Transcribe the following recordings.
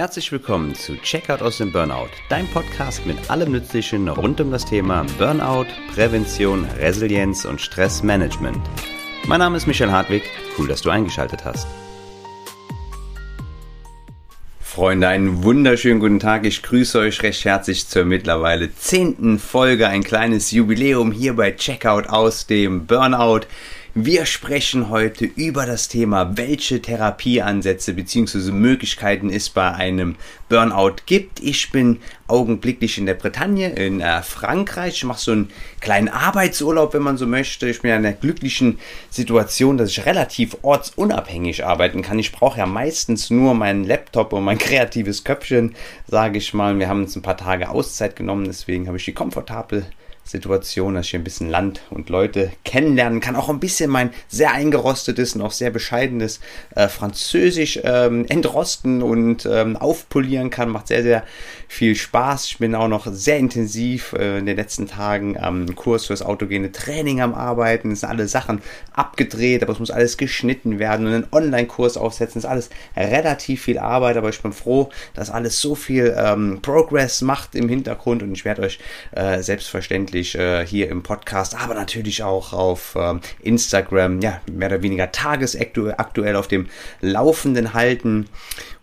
Herzlich willkommen zu Checkout aus dem Burnout, dein Podcast mit allem Nützlichen rund um das Thema Burnout, Prävention, Resilienz und Stressmanagement. Mein Name ist Michael Hartwig, cool, dass du eingeschaltet hast. Freunde, einen wunderschönen guten Tag. Ich grüße euch recht herzlich zur mittlerweile zehnten Folge, ein kleines Jubiläum hier bei Checkout aus dem Burnout. Wir sprechen heute über das Thema, welche Therapieansätze bzw. Möglichkeiten es bei einem Burnout gibt. Ich bin augenblicklich in der Bretagne, in äh, Frankreich. Ich mache so einen kleinen Arbeitsurlaub, wenn man so möchte. Ich bin in einer glücklichen Situation, dass ich relativ ortsunabhängig arbeiten kann. Ich brauche ja meistens nur meinen Laptop und mein kreatives Köpfchen, sage ich mal. Wir haben uns ein paar Tage Auszeit genommen, deswegen habe ich die komfortable Situation, dass ich ein bisschen Land und Leute kennenlernen kann. Auch ein bisschen mein sehr eingerostetes und auch sehr bescheidenes äh, Französisch ähm, entrosten und ähm, aufpolieren kann. Macht sehr, sehr viel Spaß. Ich bin auch noch sehr intensiv äh, in den letzten Tagen am Kurs fürs autogene Training am Arbeiten. Es sind alle Sachen abgedreht, aber es muss alles geschnitten werden und einen Online-Kurs aufsetzen. Es ist alles relativ viel Arbeit, aber ich bin froh, dass alles so viel ähm, Progress macht im Hintergrund und ich werde euch äh, selbstverständlich äh, hier im Podcast, aber natürlich auch auf ähm, Instagram, ja, mehr oder weniger tagesaktuell auf dem Laufenden halten.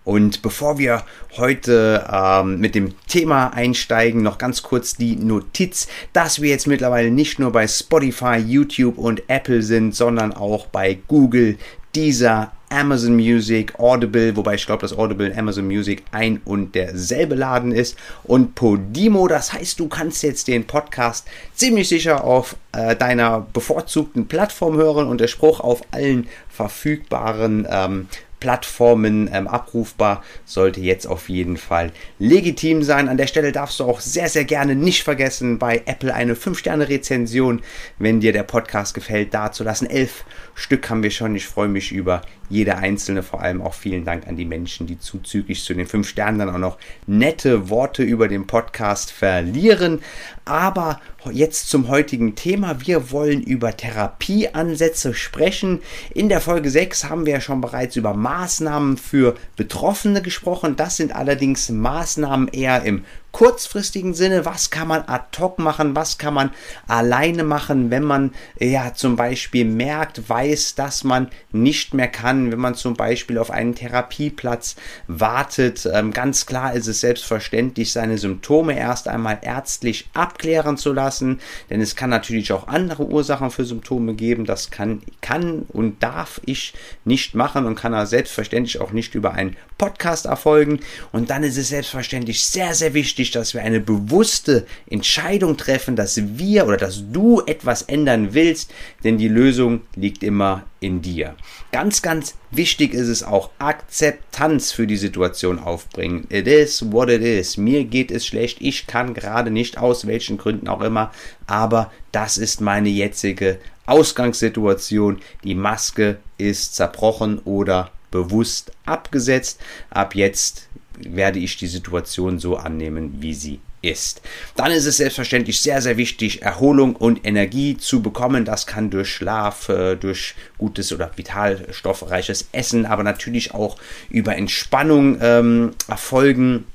Und bevor wir heute ähm, mit dem Thema einsteigen, noch ganz kurz die Notiz, dass wir jetzt mittlerweile nicht nur bei Spotify, YouTube und Apple sind, sondern auch bei Google, dieser Amazon Music, Audible, wobei ich glaube, dass Audible und Amazon Music ein und derselbe Laden ist und Podimo. Das heißt, du kannst jetzt den Podcast ziemlich sicher auf äh, deiner bevorzugten Plattform hören und der Spruch auf allen verfügbaren ähm, Plattformen ähm, abrufbar, sollte jetzt auf jeden Fall legitim sein. An der Stelle darfst du auch sehr, sehr gerne nicht vergessen, bei Apple eine 5-Sterne-Rezension, wenn dir der Podcast gefällt, dazulassen. Elf Stück haben wir schon. Ich freue mich über jede einzelne. Vor allem auch vielen Dank an die Menschen, die zuzüglich zu den 5 Sternen dann auch noch nette Worte über den Podcast verlieren. Aber jetzt zum heutigen Thema. Wir wollen über Therapieansätze sprechen. In der Folge 6 haben wir ja schon bereits über Maßnahmen für Betroffene gesprochen. Das sind allerdings Maßnahmen eher im kurzfristigen Sinne, was kann man ad hoc machen, was kann man alleine machen, wenn man ja zum Beispiel merkt, weiß, dass man nicht mehr kann, wenn man zum Beispiel auf einen Therapieplatz wartet. Ähm, ganz klar ist es selbstverständlich, seine Symptome erst einmal ärztlich abklären zu lassen, denn es kann natürlich auch andere Ursachen für Symptome geben. Das kann, kann und darf ich nicht machen und kann er selbstverständlich auch nicht über einen Podcast erfolgen. Und dann ist es selbstverständlich sehr, sehr wichtig, wichtig, dass wir eine bewusste Entscheidung treffen, dass wir oder dass du etwas ändern willst, denn die Lösung liegt immer in dir. Ganz, ganz wichtig ist es auch, Akzeptanz für die Situation aufbringen. It is what it is. Mir geht es schlecht. Ich kann gerade nicht, aus welchen Gründen auch immer. Aber das ist meine jetzige Ausgangssituation. Die Maske ist zerbrochen oder bewusst abgesetzt. Ab jetzt werde ich die Situation so annehmen, wie sie ist. Dann ist es selbstverständlich sehr, sehr wichtig, Erholung und Energie zu bekommen. Das kann durch Schlaf, äh, durch gutes oder vitalstoffreiches Essen, aber natürlich auch über Entspannung ähm, erfolgen.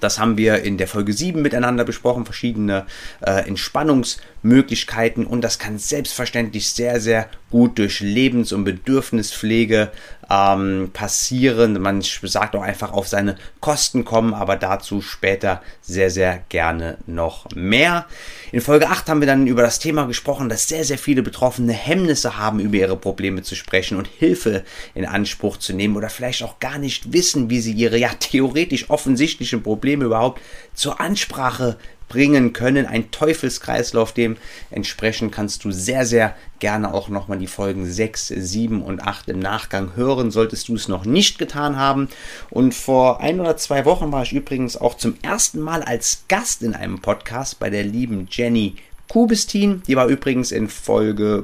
Das haben wir in der Folge 7 miteinander besprochen, verschiedene äh, Entspannungsmöglichkeiten und das kann selbstverständlich sehr, sehr gut durch Lebens- und Bedürfnispflege ähm, passieren. Man sagt auch einfach auf seine Kosten kommen, aber dazu später sehr, sehr gerne noch mehr. In Folge 8 haben wir dann über das Thema gesprochen, dass sehr, sehr viele Betroffene Hemmnisse haben, über ihre Probleme zu sprechen und Hilfe in Anspruch zu nehmen oder vielleicht auch gar nicht wissen, wie sie ihre ja theoretisch offensichtlichen Probleme überhaupt zur Ansprache bringen können. Ein Teufelskreislauf, dementsprechend kannst du sehr, sehr gerne auch nochmal die Folgen 6, 7 und 8 im Nachgang hören, solltest du es noch nicht getan haben. Und vor ein oder zwei Wochen war ich übrigens auch zum ersten Mal als Gast in einem Podcast bei der lieben Jenny Kubistin. Die war übrigens in Folge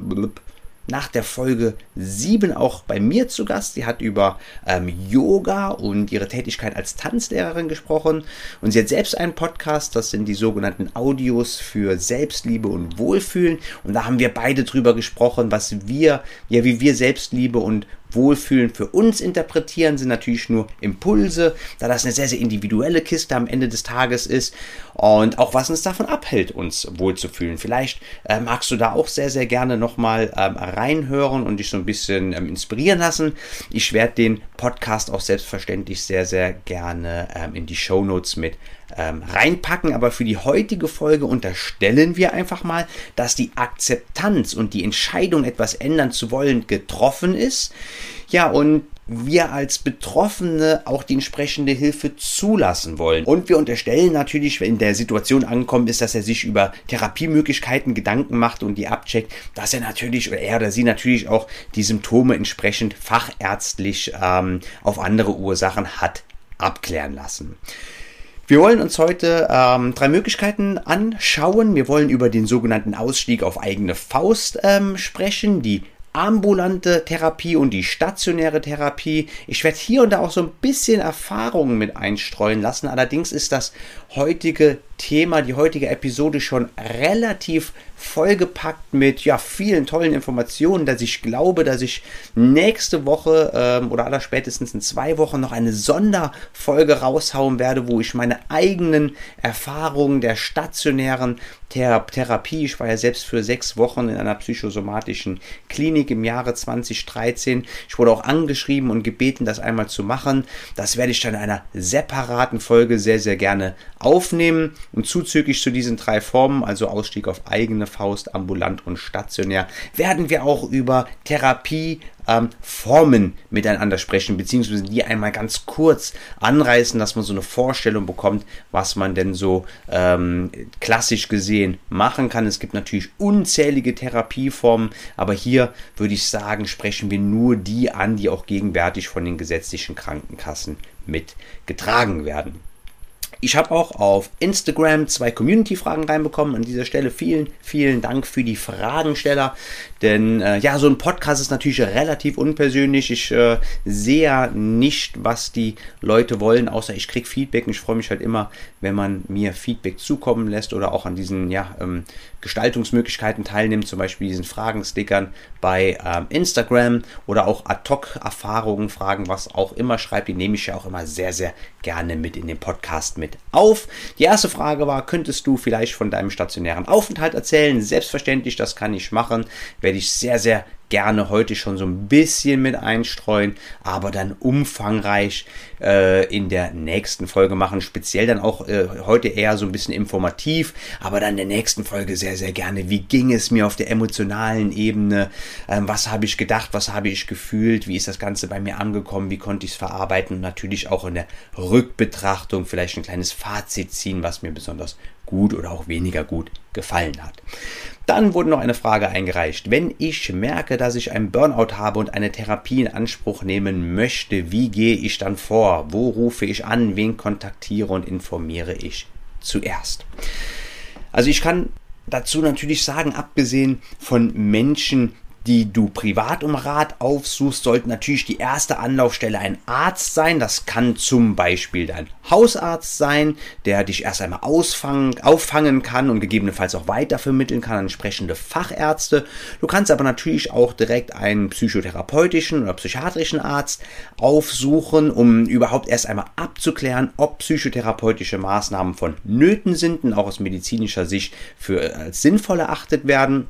nach der Folge 7 auch bei mir zu Gast. Sie hat über ähm, Yoga und ihre Tätigkeit als Tanzlehrerin gesprochen. Und sie hat selbst einen Podcast, das sind die sogenannten Audios für Selbstliebe und Wohlfühlen. Und da haben wir beide drüber gesprochen, was wir, ja, wie wir Selbstliebe und Wohlfühlen für uns interpretieren, sind natürlich nur Impulse, da das eine sehr, sehr individuelle Kiste am Ende des Tages ist und auch was uns davon abhält, uns wohlzufühlen. Vielleicht äh, magst du da auch sehr, sehr gerne nochmal ähm, reinhören und dich so ein bisschen ähm, inspirieren lassen. Ich werde den Podcast auch selbstverständlich sehr, sehr gerne ähm, in die Show Notes mit ähm, reinpacken. Aber für die heutige Folge unterstellen wir einfach mal, dass die Akzeptanz und die Entscheidung, etwas ändern zu wollen, getroffen ist. Ja, und wir als Betroffene auch die entsprechende Hilfe zulassen wollen. Und wir unterstellen natürlich, wenn der Situation angekommen ist, dass er sich über Therapiemöglichkeiten Gedanken macht und die abcheckt, dass er natürlich oder er oder sie natürlich auch die Symptome entsprechend fachärztlich ähm, auf andere Ursachen hat abklären lassen. Wir wollen uns heute ähm, drei Möglichkeiten anschauen. Wir wollen über den sogenannten Ausstieg auf eigene Faust ähm, sprechen, die ambulante Therapie und die stationäre Therapie. Ich werde hier und da auch so ein bisschen Erfahrungen mit einstreuen lassen. Allerdings ist das heutige Thema, die heutige Episode schon relativ vollgepackt mit ja, vielen tollen Informationen, dass ich glaube, dass ich nächste Woche ähm, oder aller spätestens in zwei Wochen noch eine Sonderfolge raushauen werde, wo ich meine eigenen Erfahrungen der stationären Thera Therapie, ich war ja selbst für sechs Wochen in einer psychosomatischen Klinik im Jahre 2013. Ich wurde auch angeschrieben und gebeten, das einmal zu machen. Das werde ich dann in einer separaten Folge sehr, sehr gerne aufnehmen. Und zuzüglich zu diesen drei Formen, also Ausstieg auf eigene Faust, ambulant und stationär, werden wir auch über Therapie, ähm, Formen miteinander sprechen, beziehungsweise die einmal ganz kurz anreißen, dass man so eine Vorstellung bekommt, was man denn so ähm, klassisch gesehen machen kann. Es gibt natürlich unzählige Therapieformen, aber hier würde ich sagen, sprechen wir nur die an, die auch gegenwärtig von den gesetzlichen Krankenkassen mitgetragen werden. Ich habe auch auf Instagram zwei Community-Fragen reinbekommen. An dieser Stelle vielen, vielen Dank für die Fragensteller. Denn äh, ja, so ein Podcast ist natürlich relativ unpersönlich. Ich äh, sehe ja nicht, was die Leute wollen, außer ich kriege Feedback. Und ich freue mich halt immer, wenn man mir Feedback zukommen lässt oder auch an diesen ja, ähm, Gestaltungsmöglichkeiten teilnimmt, zum Beispiel diesen Fragenstickern bei ähm, Instagram oder auch Ad-Hoc-Erfahrungen, Fragen, was auch immer schreibt. Die nehme ich ja auch immer sehr, sehr gerne mit in den Podcast mit auf. Die erste Frage war, könntest du vielleicht von deinem stationären Aufenthalt erzählen? Selbstverständlich, das kann ich machen. Werde ich sehr, sehr gerne heute schon so ein bisschen mit einstreuen, aber dann umfangreich äh, in der nächsten Folge machen. Speziell dann auch äh, heute eher so ein bisschen informativ, aber dann in der nächsten Folge sehr, sehr gerne. Wie ging es mir auf der emotionalen Ebene? Ähm, was habe ich gedacht? Was habe ich gefühlt? Wie ist das Ganze bei mir angekommen? Wie konnte ich es verarbeiten? Und natürlich auch in der Rückbetrachtung vielleicht ein kleines Fazit ziehen, was mir besonders gut oder auch weniger gut gefallen hat. Dann wurde noch eine Frage eingereicht. Wenn ich merke, dass ich einen Burnout habe und eine Therapie in Anspruch nehmen möchte, wie gehe ich dann vor? Wo rufe ich an? Wen kontaktiere und informiere ich zuerst? Also ich kann dazu natürlich sagen, abgesehen von Menschen, die du privat um Rat aufsuchst, sollte natürlich die erste Anlaufstelle ein Arzt sein. Das kann zum Beispiel dein Hausarzt sein, der dich erst einmal ausfangen, auffangen kann und gegebenenfalls auch weitervermitteln kann an entsprechende Fachärzte. Du kannst aber natürlich auch direkt einen psychotherapeutischen oder psychiatrischen Arzt aufsuchen, um überhaupt erst einmal abzuklären, ob psychotherapeutische Maßnahmen vonnöten sind und auch aus medizinischer Sicht für als sinnvoll erachtet werden.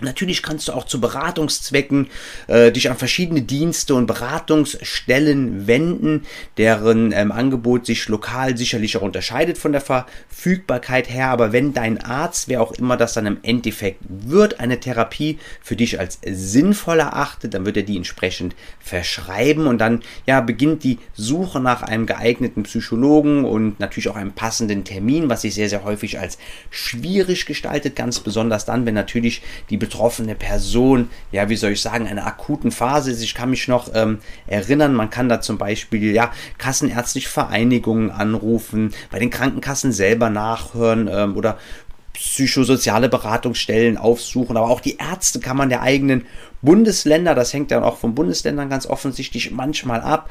Natürlich kannst du auch zu Beratungszwecken äh, dich an verschiedene Dienste und Beratungsstellen wenden, deren ähm, Angebot sich lokal sicherlich auch unterscheidet von der Verfügbarkeit her. Aber wenn dein Arzt, wer auch immer das dann im Endeffekt wird, eine Therapie für dich als sinnvoll erachtet, dann wird er die entsprechend verschreiben und dann ja beginnt die Suche nach einem geeigneten Psychologen und natürlich auch einem passenden Termin, was sich sehr sehr häufig als schwierig gestaltet, ganz besonders dann, wenn natürlich die betroffene Person, ja, wie soll ich sagen, einer akuten Phase ist. Ich kann mich noch ähm, erinnern, man kann da zum Beispiel, ja, kassenärztliche Vereinigungen anrufen, bei den Krankenkassen selber nachhören ähm, oder psychosoziale Beratungsstellen aufsuchen, aber auch die Ärzte kann man der eigenen Bundesländer, das hängt dann auch von Bundesländern ganz offensichtlich manchmal ab.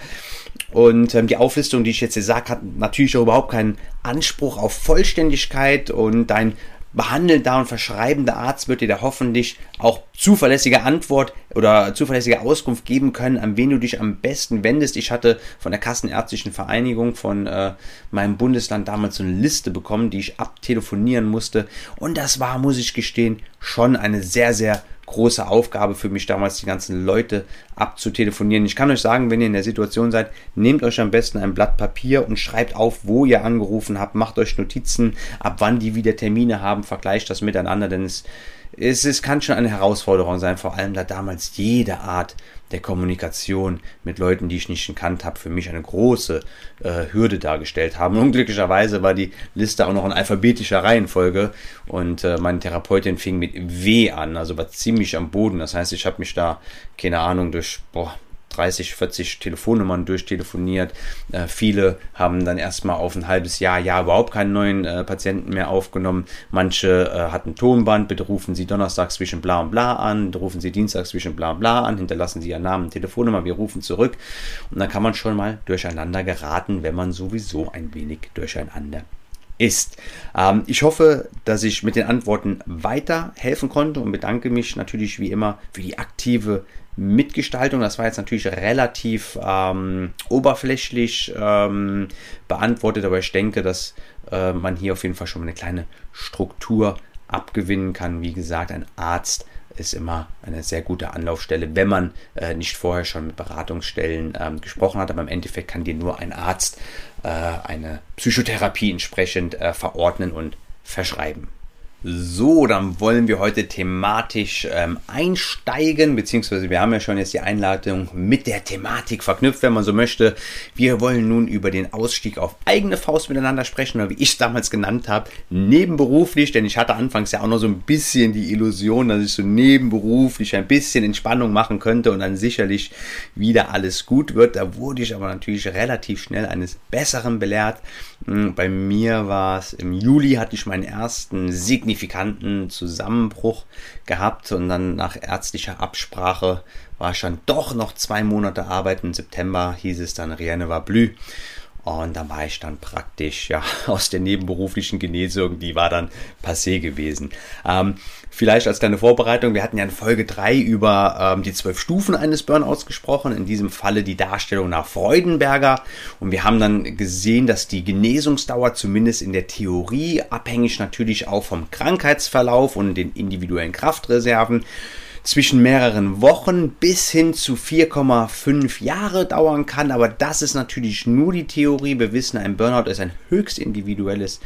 Und ähm, die Auflistung, die ich jetzt hier sage, hat natürlich auch überhaupt keinen Anspruch auf Vollständigkeit und dein behandelnder und verschreibender Arzt wird dir da hoffentlich auch zuverlässige Antwort oder zuverlässige Auskunft geben können, an wen du dich am besten wendest. Ich hatte von der Kassenärztlichen Vereinigung von äh, meinem Bundesland damals so eine Liste bekommen, die ich abtelefonieren musste. Und das war, muss ich gestehen, schon eine sehr, sehr große Aufgabe für mich damals, die ganzen Leute abzutelefonieren. Ich kann euch sagen, wenn ihr in der Situation seid, nehmt euch am besten ein Blatt Papier und schreibt auf, wo ihr angerufen habt, macht euch Notizen, ab wann die wieder Termine haben, vergleicht das miteinander, denn es, es, es kann schon eine Herausforderung sein, vor allem da damals jede Art der Kommunikation mit Leuten, die ich nicht gekannt habe, für mich eine große äh, Hürde dargestellt haben. Und unglücklicherweise war die Liste auch noch in alphabetischer Reihenfolge und äh, meine Therapeutin fing mit W an, also war ziemlich am Boden. Das heißt, ich habe mich da, keine Ahnung, durch boah, 30, 40 Telefonnummern durchtelefoniert. Äh, viele haben dann erstmal auf ein halbes Jahr, ja, überhaupt keinen neuen äh, Patienten mehr aufgenommen. Manche äh, hatten Tonband, bitte rufen Sie Donnerstag zwischen bla und bla an, rufen Sie Dienstag zwischen bla und bla an, hinterlassen Sie Ihren Namen, Telefonnummer, wir rufen zurück. Und dann kann man schon mal durcheinander geraten, wenn man sowieso ein wenig durcheinander ist. Ähm, ich hoffe, dass ich mit den Antworten weiterhelfen konnte und bedanke mich natürlich wie immer für die aktive Mitgestaltung. Das war jetzt natürlich relativ ähm, oberflächlich ähm, beantwortet, aber ich denke, dass äh, man hier auf jeden Fall schon eine kleine Struktur abgewinnen kann. Wie gesagt, ein Arzt ist immer eine sehr gute Anlaufstelle, wenn man äh, nicht vorher schon mit Beratungsstellen ähm, gesprochen hat. Aber im Endeffekt kann dir nur ein Arzt äh, eine Psychotherapie entsprechend äh, verordnen und verschreiben. So, dann wollen wir heute thematisch ähm, einsteigen, beziehungsweise wir haben ja schon jetzt die Einladung mit der Thematik verknüpft, wenn man so möchte. Wir wollen nun über den Ausstieg auf eigene Faust miteinander sprechen, oder wie ich es damals genannt habe, nebenberuflich, denn ich hatte anfangs ja auch noch so ein bisschen die Illusion, dass ich so nebenberuflich ein bisschen Entspannung machen könnte und dann sicherlich wieder alles gut wird. Da wurde ich aber natürlich relativ schnell eines Besseren belehrt. Hm, bei mir war es im Juli hatte ich meinen ersten signifikanten Zusammenbruch gehabt und dann nach ärztlicher Absprache war ich dann doch noch zwei Monate arbeiten. Im September hieß es dann Rienne war Blü. Und da war ich dann praktisch ja aus der nebenberuflichen Genesung, die war dann passé gewesen. Ähm, vielleicht als kleine Vorbereitung, wir hatten ja in Folge 3 über ähm, die zwölf Stufen eines Burnouts gesprochen, in diesem Falle die Darstellung nach Freudenberger. Und wir haben dann gesehen, dass die Genesungsdauer zumindest in der Theorie, abhängig natürlich auch vom Krankheitsverlauf und den individuellen Kraftreserven, zwischen mehreren Wochen bis hin zu 4,5 Jahre dauern kann. Aber das ist natürlich nur die Theorie. Wir wissen, ein Burnout ist ein höchst individuelles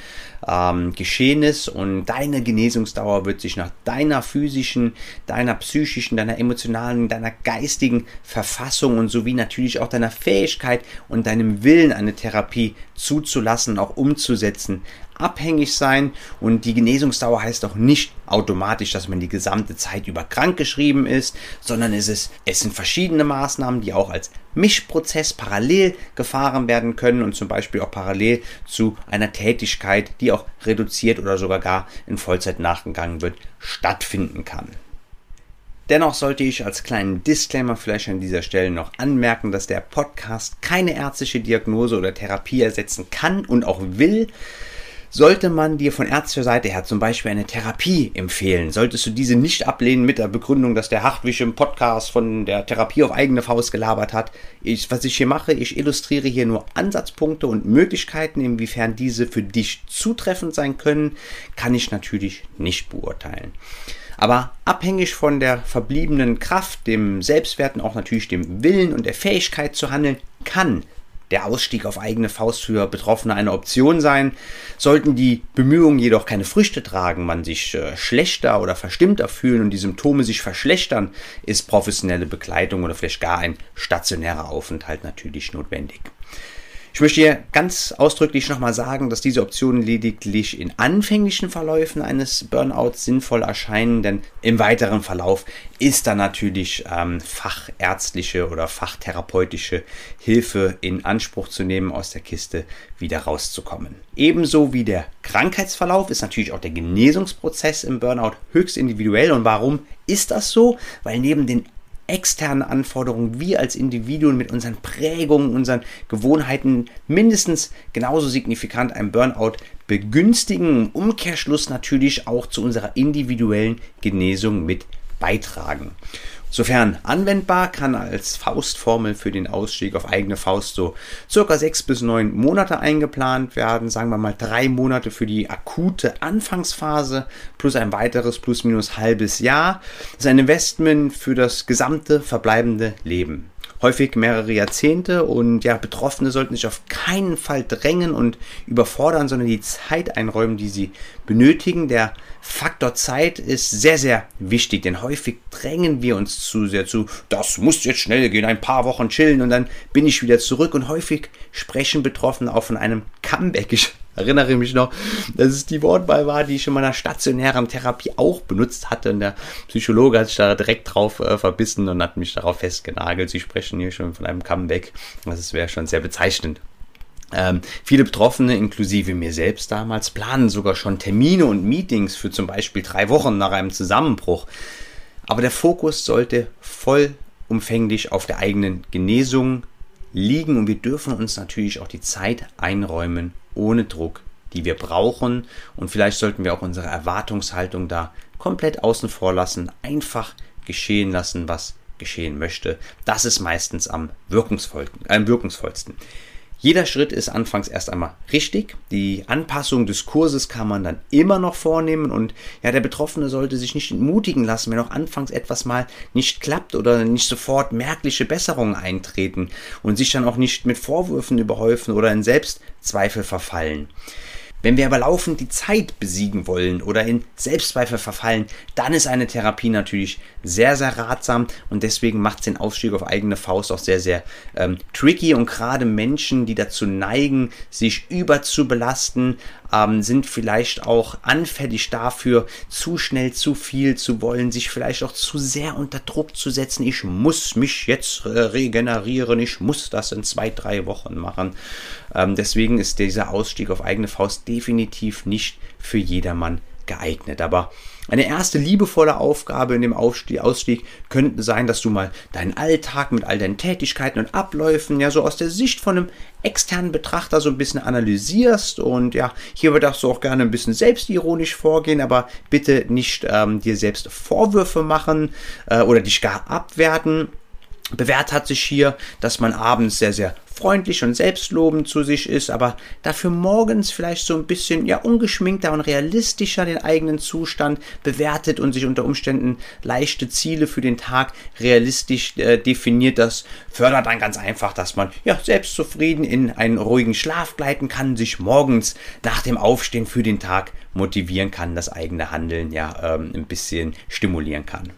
ähm, Geschehnis und deine Genesungsdauer wird sich nach deiner physischen, deiner psychischen, deiner emotionalen, deiner geistigen Verfassung und sowie natürlich auch deiner Fähigkeit und deinem Willen, eine Therapie zuzulassen, auch umzusetzen, abhängig sein und die Genesungsdauer heißt auch nicht automatisch, dass man die gesamte Zeit über krank geschrieben ist, sondern es, ist, es sind verschiedene Maßnahmen, die auch als Mischprozess parallel gefahren werden können und zum Beispiel auch parallel zu einer Tätigkeit, die auch reduziert oder sogar gar in Vollzeit nachgegangen wird, stattfinden kann. Dennoch sollte ich als kleinen Disclaimer vielleicht an dieser Stelle noch anmerken, dass der Podcast keine ärztliche Diagnose oder Therapie ersetzen kann und auch will. Sollte man dir von ärztlicher Seite her zum Beispiel eine Therapie empfehlen, solltest du diese nicht ablehnen mit der Begründung, dass der Hartwig im Podcast von der Therapie auf eigene Faust gelabert hat. Ich, was ich hier mache, ich illustriere hier nur Ansatzpunkte und Möglichkeiten, inwiefern diese für dich zutreffend sein können, kann ich natürlich nicht beurteilen. Aber abhängig von der verbliebenen Kraft, dem Selbstwert und auch natürlich dem Willen und der Fähigkeit zu handeln, kann der Ausstieg auf eigene Faust für Betroffene eine Option sein. Sollten die Bemühungen jedoch keine Früchte tragen, man sich äh, schlechter oder verstimmter fühlen und die Symptome sich verschlechtern, ist professionelle Begleitung oder vielleicht gar ein stationärer Aufenthalt natürlich notwendig. Ich möchte hier ganz ausdrücklich nochmal sagen, dass diese Optionen lediglich in anfänglichen Verläufen eines Burnouts sinnvoll erscheinen, denn im weiteren Verlauf ist da natürlich ähm, fachärztliche oder fachtherapeutische Hilfe in Anspruch zu nehmen, aus der Kiste wieder rauszukommen. Ebenso wie der Krankheitsverlauf ist natürlich auch der Genesungsprozess im Burnout höchst individuell. Und warum ist das so? Weil neben den externen Anforderungen, wir als Individuen mit unseren Prägungen, unseren Gewohnheiten mindestens genauso signifikant einen Burnout begünstigen. Im Umkehrschluss natürlich auch zu unserer individuellen Genesung mit beitragen. Sofern anwendbar, kann als Faustformel für den Ausstieg auf eigene Faust so circa sechs bis neun Monate eingeplant werden. Sagen wir mal drei Monate für die akute Anfangsphase plus ein weiteres plus minus halbes Jahr. Das ist ein Investment für das gesamte verbleibende Leben häufig mehrere Jahrzehnte und ja, Betroffene sollten sich auf keinen Fall drängen und überfordern, sondern die Zeit einräumen, die sie benötigen. Der Faktor Zeit ist sehr, sehr wichtig, denn häufig drängen wir uns zu sehr zu, das muss jetzt schnell gehen, ein paar Wochen chillen und dann bin ich wieder zurück und häufig sprechen Betroffene auch von einem Comeback. Ich erinnere mich noch, dass es die Wortwahl war, die ich in meiner stationären Therapie auch benutzt hatte. Und der Psychologe hat sich da direkt drauf äh, verbissen und hat mich darauf festgenagelt. Sie sprechen hier schon von einem Comeback. Das wäre schon sehr bezeichnend. Ähm, viele Betroffene, inklusive mir selbst damals, planen sogar schon Termine und Meetings für zum Beispiel drei Wochen nach einem Zusammenbruch. Aber der Fokus sollte vollumfänglich auf der eigenen Genesung liegen und wir dürfen uns natürlich auch die Zeit einräumen, ohne Druck, die wir brauchen. Und vielleicht sollten wir auch unsere Erwartungshaltung da komplett außen vor lassen, einfach geschehen lassen, was geschehen möchte. Das ist meistens am wirkungsvollsten. Äh, wirkungsvollsten. Jeder Schritt ist anfangs erst einmal richtig. Die Anpassung des Kurses kann man dann immer noch vornehmen und ja, der Betroffene sollte sich nicht entmutigen lassen, wenn auch anfangs etwas mal nicht klappt oder nicht sofort merkliche Besserungen eintreten und sich dann auch nicht mit Vorwürfen überhäufen oder in Selbstzweifel verfallen. Wenn wir aber laufend die Zeit besiegen wollen oder in Selbstzweifel verfallen, dann ist eine Therapie natürlich sehr, sehr ratsam und deswegen macht es den Aufstieg auf eigene Faust auch sehr, sehr ähm, tricky. Und gerade Menschen, die dazu neigen, sich überzubelasten, ähm, sind vielleicht auch anfällig dafür, zu schnell zu viel zu wollen, sich vielleicht auch zu sehr unter Druck zu setzen. Ich muss mich jetzt äh, regenerieren, ich muss das in zwei, drei Wochen machen. Ähm, deswegen ist dieser Ausstieg auf eigene Faust definitiv nicht für jedermann geeignet. Aber eine erste liebevolle Aufgabe in dem Ausstieg könnte sein, dass du mal deinen Alltag mit all deinen Tätigkeiten und Abläufen ja so aus der Sicht von einem externen Betrachter so ein bisschen analysierst. Und ja, hier darfst du auch gerne ein bisschen selbstironisch vorgehen, aber bitte nicht ähm, dir selbst Vorwürfe machen äh, oder dich gar abwerten. Bewährt hat sich hier, dass man abends sehr, sehr freundlich und selbstlobend zu sich ist, aber dafür morgens vielleicht so ein bisschen ja ungeschminkter und realistischer den eigenen Zustand bewertet und sich unter Umständen leichte Ziele für den Tag realistisch äh, definiert. Das fördert dann ganz einfach, dass man ja selbstzufrieden in einen ruhigen Schlaf gleiten kann, sich morgens nach dem Aufstehen für den Tag motivieren kann, das eigene Handeln ja ähm, ein bisschen stimulieren kann.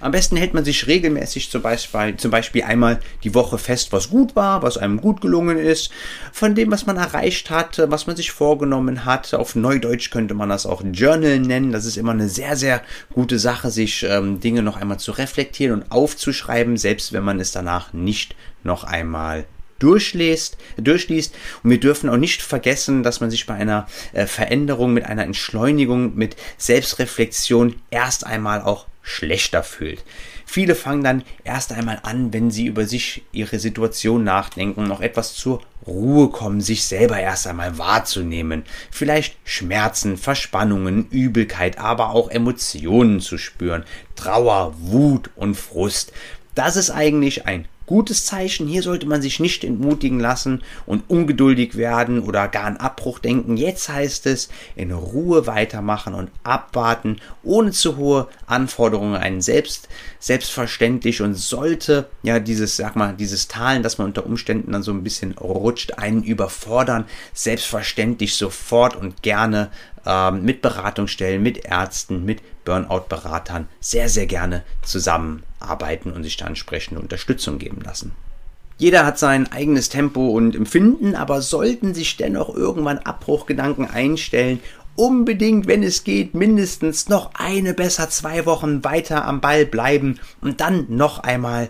Am besten hält man sich regelmäßig zum Beispiel, zum Beispiel einmal die Woche fest, was gut war, was einem gut gelungen ist, von dem, was man erreicht hat, was man sich vorgenommen hat. Auf Neudeutsch könnte man das auch Journal nennen. Das ist immer eine sehr, sehr gute Sache, sich ähm, Dinge noch einmal zu reflektieren und aufzuschreiben, selbst wenn man es danach nicht noch einmal durchliest, durchliest. Und wir dürfen auch nicht vergessen, dass man sich bei einer äh, Veränderung, mit einer Entschleunigung, mit Selbstreflexion erst einmal auch schlechter fühlt. Viele fangen dann erst einmal an, wenn sie über sich, ihre Situation nachdenken, noch etwas zur Ruhe kommen, sich selber erst einmal wahrzunehmen, vielleicht Schmerzen, Verspannungen, Übelkeit, aber auch Emotionen zu spüren, Trauer, Wut und Frust. Das ist eigentlich ein gutes Zeichen. Hier sollte man sich nicht entmutigen lassen und ungeduldig werden oder gar an Abbruch denken. Jetzt heißt es in Ruhe weitermachen und abwarten, ohne zu hohe Anforderungen einen selbst selbstverständlich und sollte ja dieses sag mal dieses Talen, dass man unter Umständen dann so ein bisschen rutscht, einen überfordern, selbstverständlich sofort und gerne ähm, mit Beratungsstellen, mit Ärzten, mit Burnout-Beratern sehr, sehr gerne zusammenarbeiten und sich da entsprechende Unterstützung geben lassen. Jeder hat sein eigenes Tempo und Empfinden, aber sollten sich dennoch irgendwann Abbruchgedanken einstellen, unbedingt, wenn es geht, mindestens noch eine, besser zwei Wochen weiter am Ball bleiben und dann noch einmal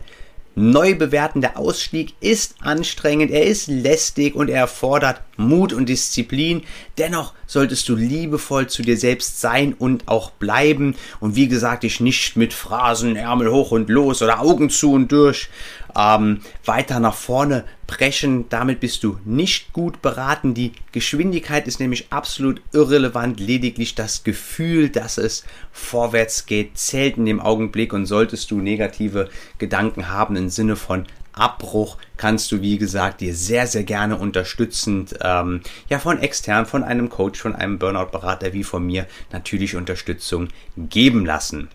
neu bewerten. Der Ausstieg ist anstrengend, er ist lästig und er erfordert Mut und Disziplin. Dennoch solltest du liebevoll zu dir selbst sein und auch bleiben. Und wie gesagt, dich nicht mit Phrasen, Ärmel hoch und los oder Augen zu und durch ähm, weiter nach vorne brechen. Damit bist du nicht gut beraten. Die Geschwindigkeit ist nämlich absolut irrelevant. Lediglich das Gefühl, dass es vorwärts geht, zählt in dem Augenblick. Und solltest du negative Gedanken haben im Sinne von Abbruch kannst du, wie gesagt, dir sehr, sehr gerne unterstützend, ähm, ja, von extern, von einem Coach, von einem Burnout-Berater wie von mir natürlich Unterstützung geben lassen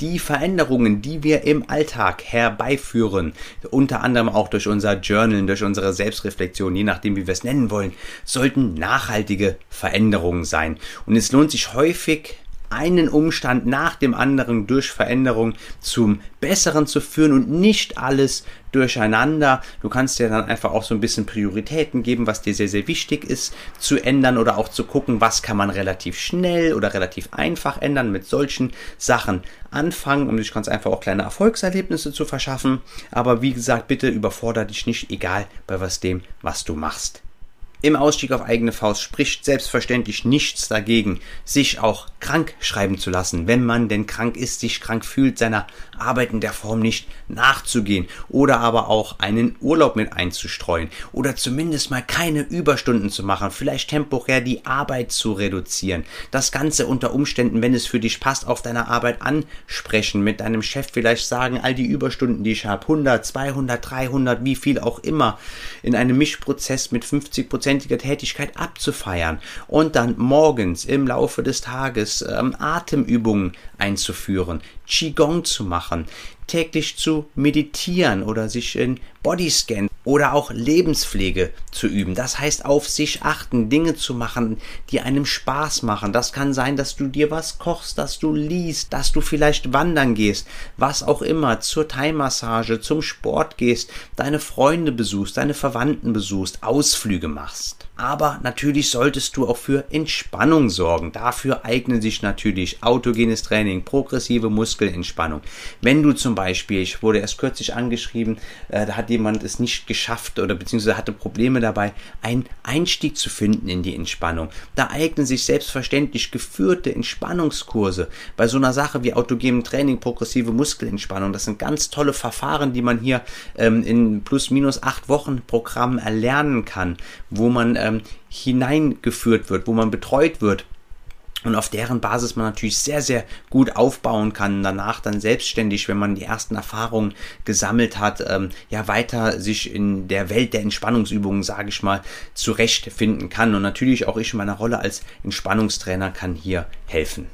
die Veränderungen, die wir im Alltag herbeiführen, unter anderem auch durch unser Journal, durch unsere Selbstreflexion, je nachdem, wie wir es nennen wollen, sollten nachhaltige Veränderungen sein. Und es lohnt sich häufig, einen Umstand nach dem anderen durch Veränderung zum Besseren zu führen und nicht alles durcheinander. Du kannst dir dann einfach auch so ein bisschen Prioritäten geben, was dir sehr, sehr wichtig ist zu ändern oder auch zu gucken, was kann man relativ schnell oder relativ einfach ändern mit solchen Sachen anfangen, um dich ganz einfach auch kleine Erfolgserlebnisse zu verschaffen. Aber wie gesagt, bitte überfordere dich nicht, egal bei was dem, was du machst. Im Ausstieg auf eigene Faust spricht selbstverständlich nichts dagegen, sich auch krank schreiben zu lassen, wenn man denn krank ist, sich krank fühlt, seiner Arbeit in der Form nicht nachzugehen oder aber auch einen Urlaub mit einzustreuen oder zumindest mal keine Überstunden zu machen, vielleicht temporär die Arbeit zu reduzieren. Das Ganze unter Umständen, wenn es für dich passt, auf deiner Arbeit ansprechen, mit deinem Chef vielleicht sagen, all die Überstunden, die ich habe, 100, 200, 300, wie viel auch immer, in einem Mischprozess mit 50 Prozent hundertprozentiger Tätigkeit abzufeiern und dann morgens im Laufe des Tages ähm, Atemübungen einzuführen, Qigong zu machen, täglich zu meditieren oder sich in Bodyscan oder auch Lebenspflege zu üben. Das heißt, auf sich achten, Dinge zu machen, die einem Spaß machen. Das kann sein, dass du dir was kochst, dass du liest, dass du vielleicht wandern gehst, was auch immer, zur Thai-Massage, zum Sport gehst, deine Freunde besuchst, deine Verwandten besuchst, Ausflüge machst. Aber natürlich solltest du auch für Entspannung sorgen. Dafür eignen sich natürlich autogenes Training, progressive Muskelentspannung. Wenn du zum Beispiel, ich wurde erst kürzlich angeschrieben, äh, da hat jemand es nicht geschafft oder beziehungsweise hatte Probleme dabei, einen Einstieg zu finden in die Entspannung. Da eignen sich selbstverständlich geführte Entspannungskurse bei so einer Sache wie autogenem Training, progressive Muskelentspannung. Das sind ganz tolle Verfahren, die man hier ähm, in plus minus acht Wochen Programm erlernen kann, wo man ähm, hineingeführt wird, wo man betreut wird und auf deren Basis man natürlich sehr, sehr gut aufbauen kann. Danach dann selbstständig, wenn man die ersten Erfahrungen gesammelt hat, ähm, ja weiter sich in der Welt der Entspannungsübungen, sage ich mal, zurechtfinden kann. Und natürlich auch ich in meiner Rolle als Entspannungstrainer kann hier helfen.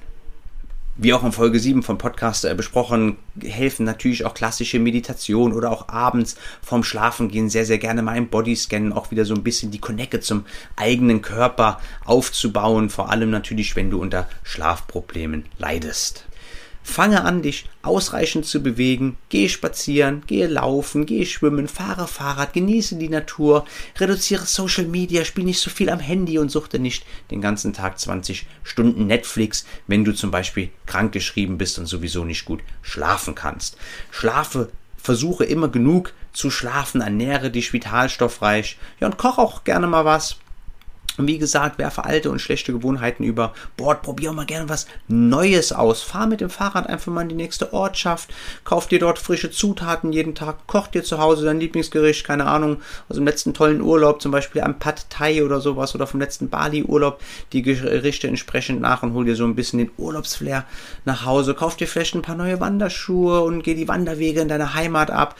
Wie auch in Folge 7 vom Podcast äh, besprochen, helfen natürlich auch klassische Meditation oder auch abends vorm Schlafengehen sehr, sehr gerne mal im Bodyscannen auch wieder so ein bisschen die Connecte zum eigenen Körper aufzubauen. Vor allem natürlich, wenn du unter Schlafproblemen leidest. Fange an, dich ausreichend zu bewegen. Gehe spazieren, gehe laufen, gehe schwimmen, fahre Fahrrad, genieße die Natur, reduziere Social Media, spiel nicht so viel am Handy und suchte nicht den ganzen Tag 20 Stunden Netflix, wenn du zum Beispiel krankgeschrieben bist und sowieso nicht gut schlafen kannst. Schlafe versuche immer genug zu schlafen, ernähre dich vitalstoffreich. Ja, und koch auch gerne mal was. Und wie gesagt, werfe alte und schlechte Gewohnheiten über Bord, probier mal gerne was Neues aus. Fahr mit dem Fahrrad einfach mal in die nächste Ortschaft, kauf dir dort frische Zutaten jeden Tag, koch dir zu Hause dein Lieblingsgericht, keine Ahnung, aus dem letzten tollen Urlaub, zum Beispiel am Pad Thai oder sowas oder vom letzten Bali-Urlaub, die Gerichte entsprechend nach und hol dir so ein bisschen den Urlaubsflair nach Hause. Kauf dir vielleicht ein paar neue Wanderschuhe und geh die Wanderwege in deiner Heimat ab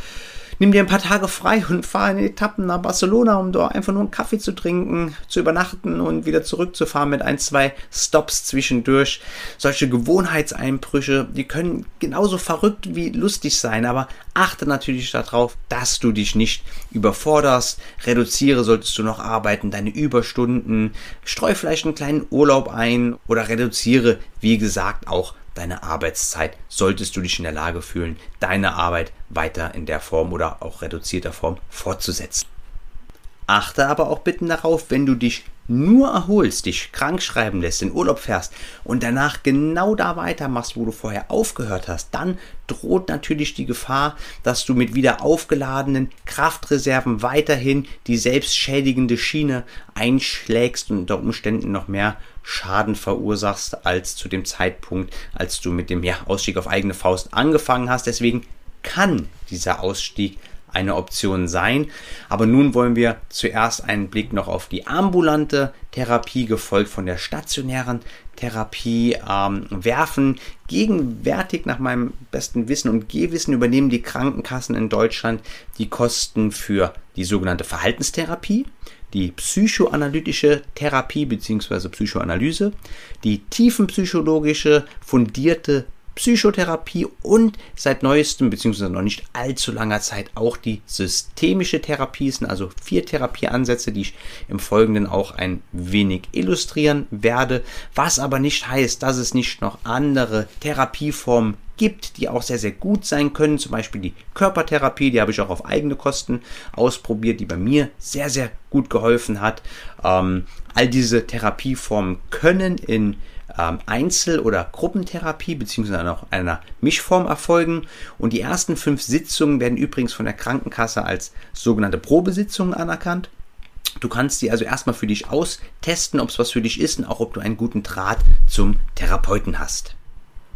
nimm dir ein paar Tage frei und fahr in Etappen nach Barcelona, um dort einfach nur einen Kaffee zu trinken, zu übernachten und wieder zurückzufahren mit ein, zwei Stops zwischendurch. Solche Gewohnheitseinbrüche, die können genauso verrückt wie lustig sein, aber achte natürlich darauf, dass du dich nicht überforderst. Reduziere, solltest du noch arbeiten, deine Überstunden, streu vielleicht einen kleinen Urlaub ein oder reduziere, wie gesagt, auch deine Arbeitszeit, solltest du dich in der Lage fühlen, deine Arbeit weiter in der Form oder auch reduzierter Form fortzusetzen. Achte aber auch bitte darauf, wenn du dich nur erholst, dich krank schreiben lässt, in Urlaub fährst und danach genau da weitermachst, wo du vorher aufgehört hast, dann droht natürlich die Gefahr, dass du mit wieder aufgeladenen Kraftreserven weiterhin die selbstschädigende Schiene einschlägst und unter Umständen noch mehr Schaden verursachst als zu dem Zeitpunkt, als du mit dem ja, Ausstieg auf eigene Faust angefangen hast. Deswegen kann dieser Ausstieg eine Option sein. Aber nun wollen wir zuerst einen Blick noch auf die ambulante Therapie, gefolgt von der stationären Therapie ähm, werfen. Gegenwärtig nach meinem besten Wissen und Gehwissen übernehmen die Krankenkassen in Deutschland die Kosten für die sogenannte Verhaltenstherapie, die psychoanalytische Therapie bzw. Psychoanalyse, die tiefenpsychologische fundierte Psychotherapie und seit neuestem, beziehungsweise noch nicht allzu langer Zeit, auch die systemische Therapie sind also vier Therapieansätze, die ich im Folgenden auch ein wenig illustrieren werde, was aber nicht heißt, dass es nicht noch andere Therapieformen gibt, die auch sehr, sehr gut sein können. Zum Beispiel die Körpertherapie, die habe ich auch auf eigene Kosten ausprobiert, die bei mir sehr, sehr gut geholfen hat. Ähm, all diese Therapieformen können in Einzel- oder Gruppentherapie beziehungsweise auch einer Mischform erfolgen. Und die ersten fünf Sitzungen werden übrigens von der Krankenkasse als sogenannte Probesitzungen anerkannt. Du kannst sie also erstmal für dich austesten, ob es was für dich ist und auch ob du einen guten Draht zum Therapeuten hast.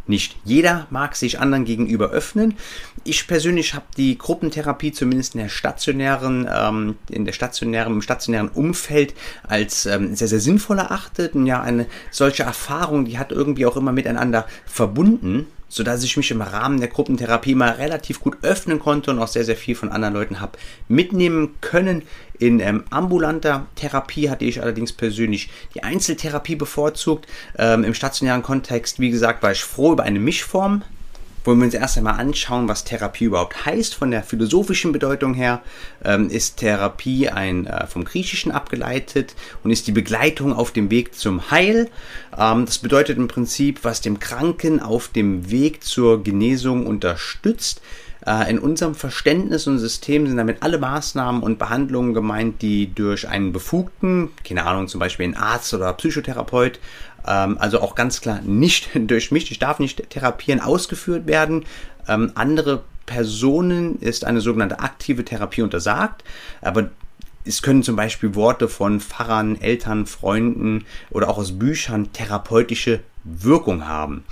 Nicht jeder mag sich anderen gegenüber öffnen. Ich persönlich habe die Gruppentherapie zumindest in der stationären, ähm, in der stationären, im stationären Umfeld als ähm, sehr, sehr sinnvoll erachtet. Und ja, eine solche Erfahrung, die hat irgendwie auch immer miteinander verbunden so dass ich mich im Rahmen der Gruppentherapie mal relativ gut öffnen konnte und auch sehr, sehr viel von anderen Leuten habe mitnehmen können. In ähm, ambulanter Therapie hatte ich allerdings persönlich die Einzeltherapie bevorzugt. Ähm, Im stationären Kontext, wie gesagt, war ich froh über eine Mischform wollen wir uns erst einmal anschauen, was Therapie überhaupt heißt. Von der philosophischen Bedeutung her ähm, ist Therapie ein äh, vom Griechischen abgeleitet und ist die Begleitung auf dem Weg zum Heil. Ähm, das bedeutet im Prinzip, was dem Kranken auf dem Weg zur Genesung unterstützt. Äh, in unserem Verständnis und System sind damit alle Maßnahmen und Behandlungen gemeint, die durch einen Befugten, keine Ahnung, zum Beispiel einen Arzt oder Psychotherapeut, ähm, also auch ganz klar nicht durch mich, ich darf nicht therapieren, ausgeführt werden. Ähm, andere Personen ist eine sogenannte aktive Therapie untersagt, aber es können zum Beispiel Worte von Pfarrern, Eltern, Freunden oder auch aus Büchern therapeutische Wirkung haben.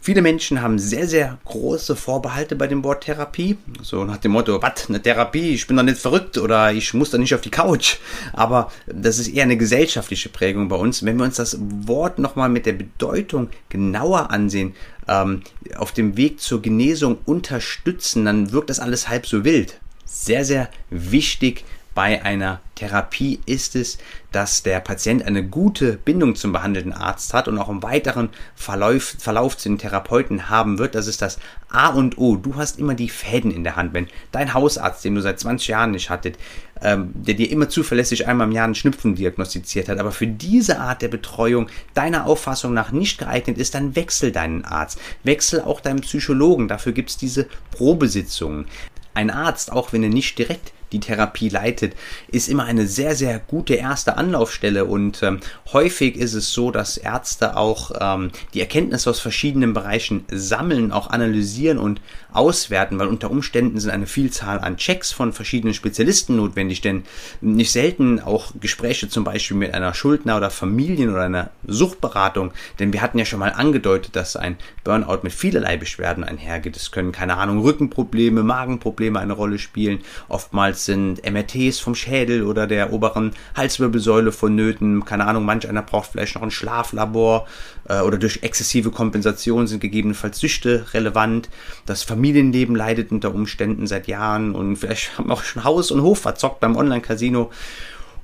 Viele Menschen haben sehr, sehr große Vorbehalte bei dem Wort Therapie. So nach dem Motto, was, eine Therapie, ich bin doch nicht verrückt oder ich muss doch nicht auf die Couch. Aber das ist eher eine gesellschaftliche Prägung bei uns. Wenn wir uns das Wort nochmal mit der Bedeutung genauer ansehen, ähm, auf dem Weg zur Genesung unterstützen, dann wirkt das alles halb so wild. Sehr, sehr wichtig bei einer Therapie ist es, dass der Patient eine gute Bindung zum behandelnden Arzt hat und auch im weiteren Verlauf, Verlauf zu den Therapeuten haben wird. Das ist das A und O. Du hast immer die Fäden in der Hand. Wenn dein Hausarzt, den du seit 20 Jahren nicht hattet, ähm, der dir immer zuverlässig einmal im Jahr einen Schnupfen diagnostiziert hat, aber für diese Art der Betreuung deiner Auffassung nach nicht geeignet ist, dann wechsel deinen Arzt. Wechsel auch deinen Psychologen. Dafür gibt es diese Probesitzungen. Ein Arzt, auch wenn er nicht direkt die Therapie leitet, ist immer eine sehr, sehr gute erste Anlaufstelle. Und ähm, häufig ist es so, dass Ärzte auch ähm, die Erkenntnisse aus verschiedenen Bereichen sammeln, auch analysieren und auswerten, weil unter Umständen sind eine Vielzahl an Checks von verschiedenen Spezialisten notwendig, denn nicht selten auch Gespräche zum Beispiel mit einer Schuldner- oder Familien- oder einer Suchtberatung, denn wir hatten ja schon mal angedeutet, dass ein Burnout mit vielerlei Beschwerden einhergeht. Es können, keine Ahnung, Rückenprobleme, Magenprobleme eine Rolle spielen, oftmals sind MRTs vom Schädel oder der oberen Halswirbelsäule vonnöten. Keine Ahnung, manch einer braucht vielleicht noch ein Schlaflabor äh, oder durch exzessive Kompensation sind gegebenenfalls Süchte relevant. Das Familienleben leidet unter Umständen seit Jahren und vielleicht haben auch schon Haus und Hof verzockt beim Online-Casino.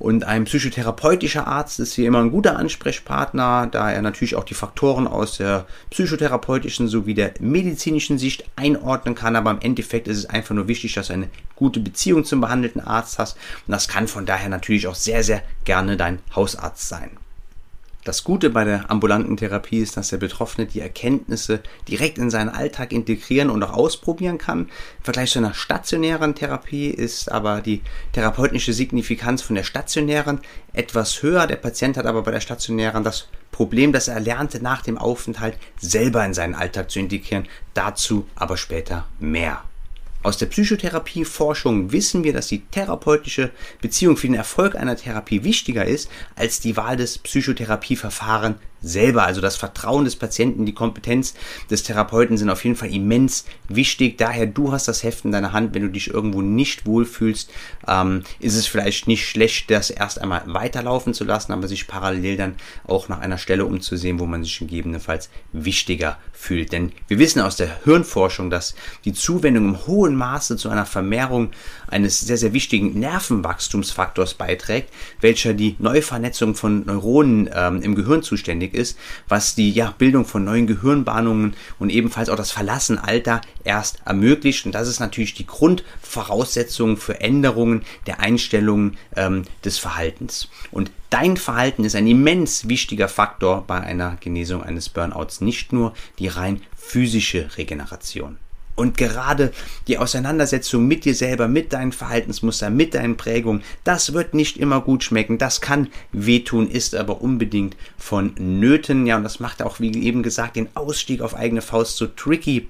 Und ein psychotherapeutischer Arzt ist hier immer ein guter Ansprechpartner, da er natürlich auch die Faktoren aus der psychotherapeutischen sowie der medizinischen Sicht einordnen kann. Aber im Endeffekt ist es einfach nur wichtig, dass du eine gute Beziehung zum behandelten Arzt hast. Und das kann von daher natürlich auch sehr, sehr gerne dein Hausarzt sein. Das Gute bei der ambulanten Therapie ist, dass der Betroffene die Erkenntnisse direkt in seinen Alltag integrieren und auch ausprobieren kann. Im Vergleich zu einer stationären Therapie ist aber die therapeutische Signifikanz von der stationären etwas höher. Der Patient hat aber bei der stationären das Problem, dass er lernte, nach dem Aufenthalt selber in seinen Alltag zu integrieren. Dazu aber später mehr. Aus der Psychotherapieforschung wissen wir, dass die therapeutische Beziehung für den Erfolg einer Therapie wichtiger ist als die Wahl des Psychotherapieverfahrens selber. Also das Vertrauen des Patienten, die Kompetenz des Therapeuten sind auf jeden Fall immens wichtig. Daher, du hast das Heft in deiner Hand. Wenn du dich irgendwo nicht wohlfühlst, ähm, ist es vielleicht nicht schlecht, das erst einmal weiterlaufen zu lassen, aber sich parallel dann auch nach einer Stelle umzusehen, wo man sich gegebenenfalls wichtiger fühlt. Denn wir wissen aus der Hirnforschung, dass die Zuwendung im hohen Maße zu einer Vermehrung eines sehr, sehr wichtigen Nervenwachstumsfaktors beiträgt, welcher die Neuvernetzung von Neuronen ähm, im Gehirn zuständig ist, was die ja, Bildung von neuen Gehirnbahnungen und ebenfalls auch das Verlassen Alter erst ermöglicht. Und das ist natürlich die Grundvoraussetzung für Änderungen der Einstellungen ähm, des Verhaltens. Und dein Verhalten ist ein immens wichtiger Faktor bei einer Genesung eines Burnouts, nicht nur die rein physische Regeneration. Und gerade die Auseinandersetzung mit dir selber, mit deinen Verhaltensmustern, mit deinen Prägungen, das wird nicht immer gut schmecken. Das kann wehtun, ist aber unbedingt von Nöten. Ja, und das macht auch, wie eben gesagt, den Ausstieg auf eigene Faust so tricky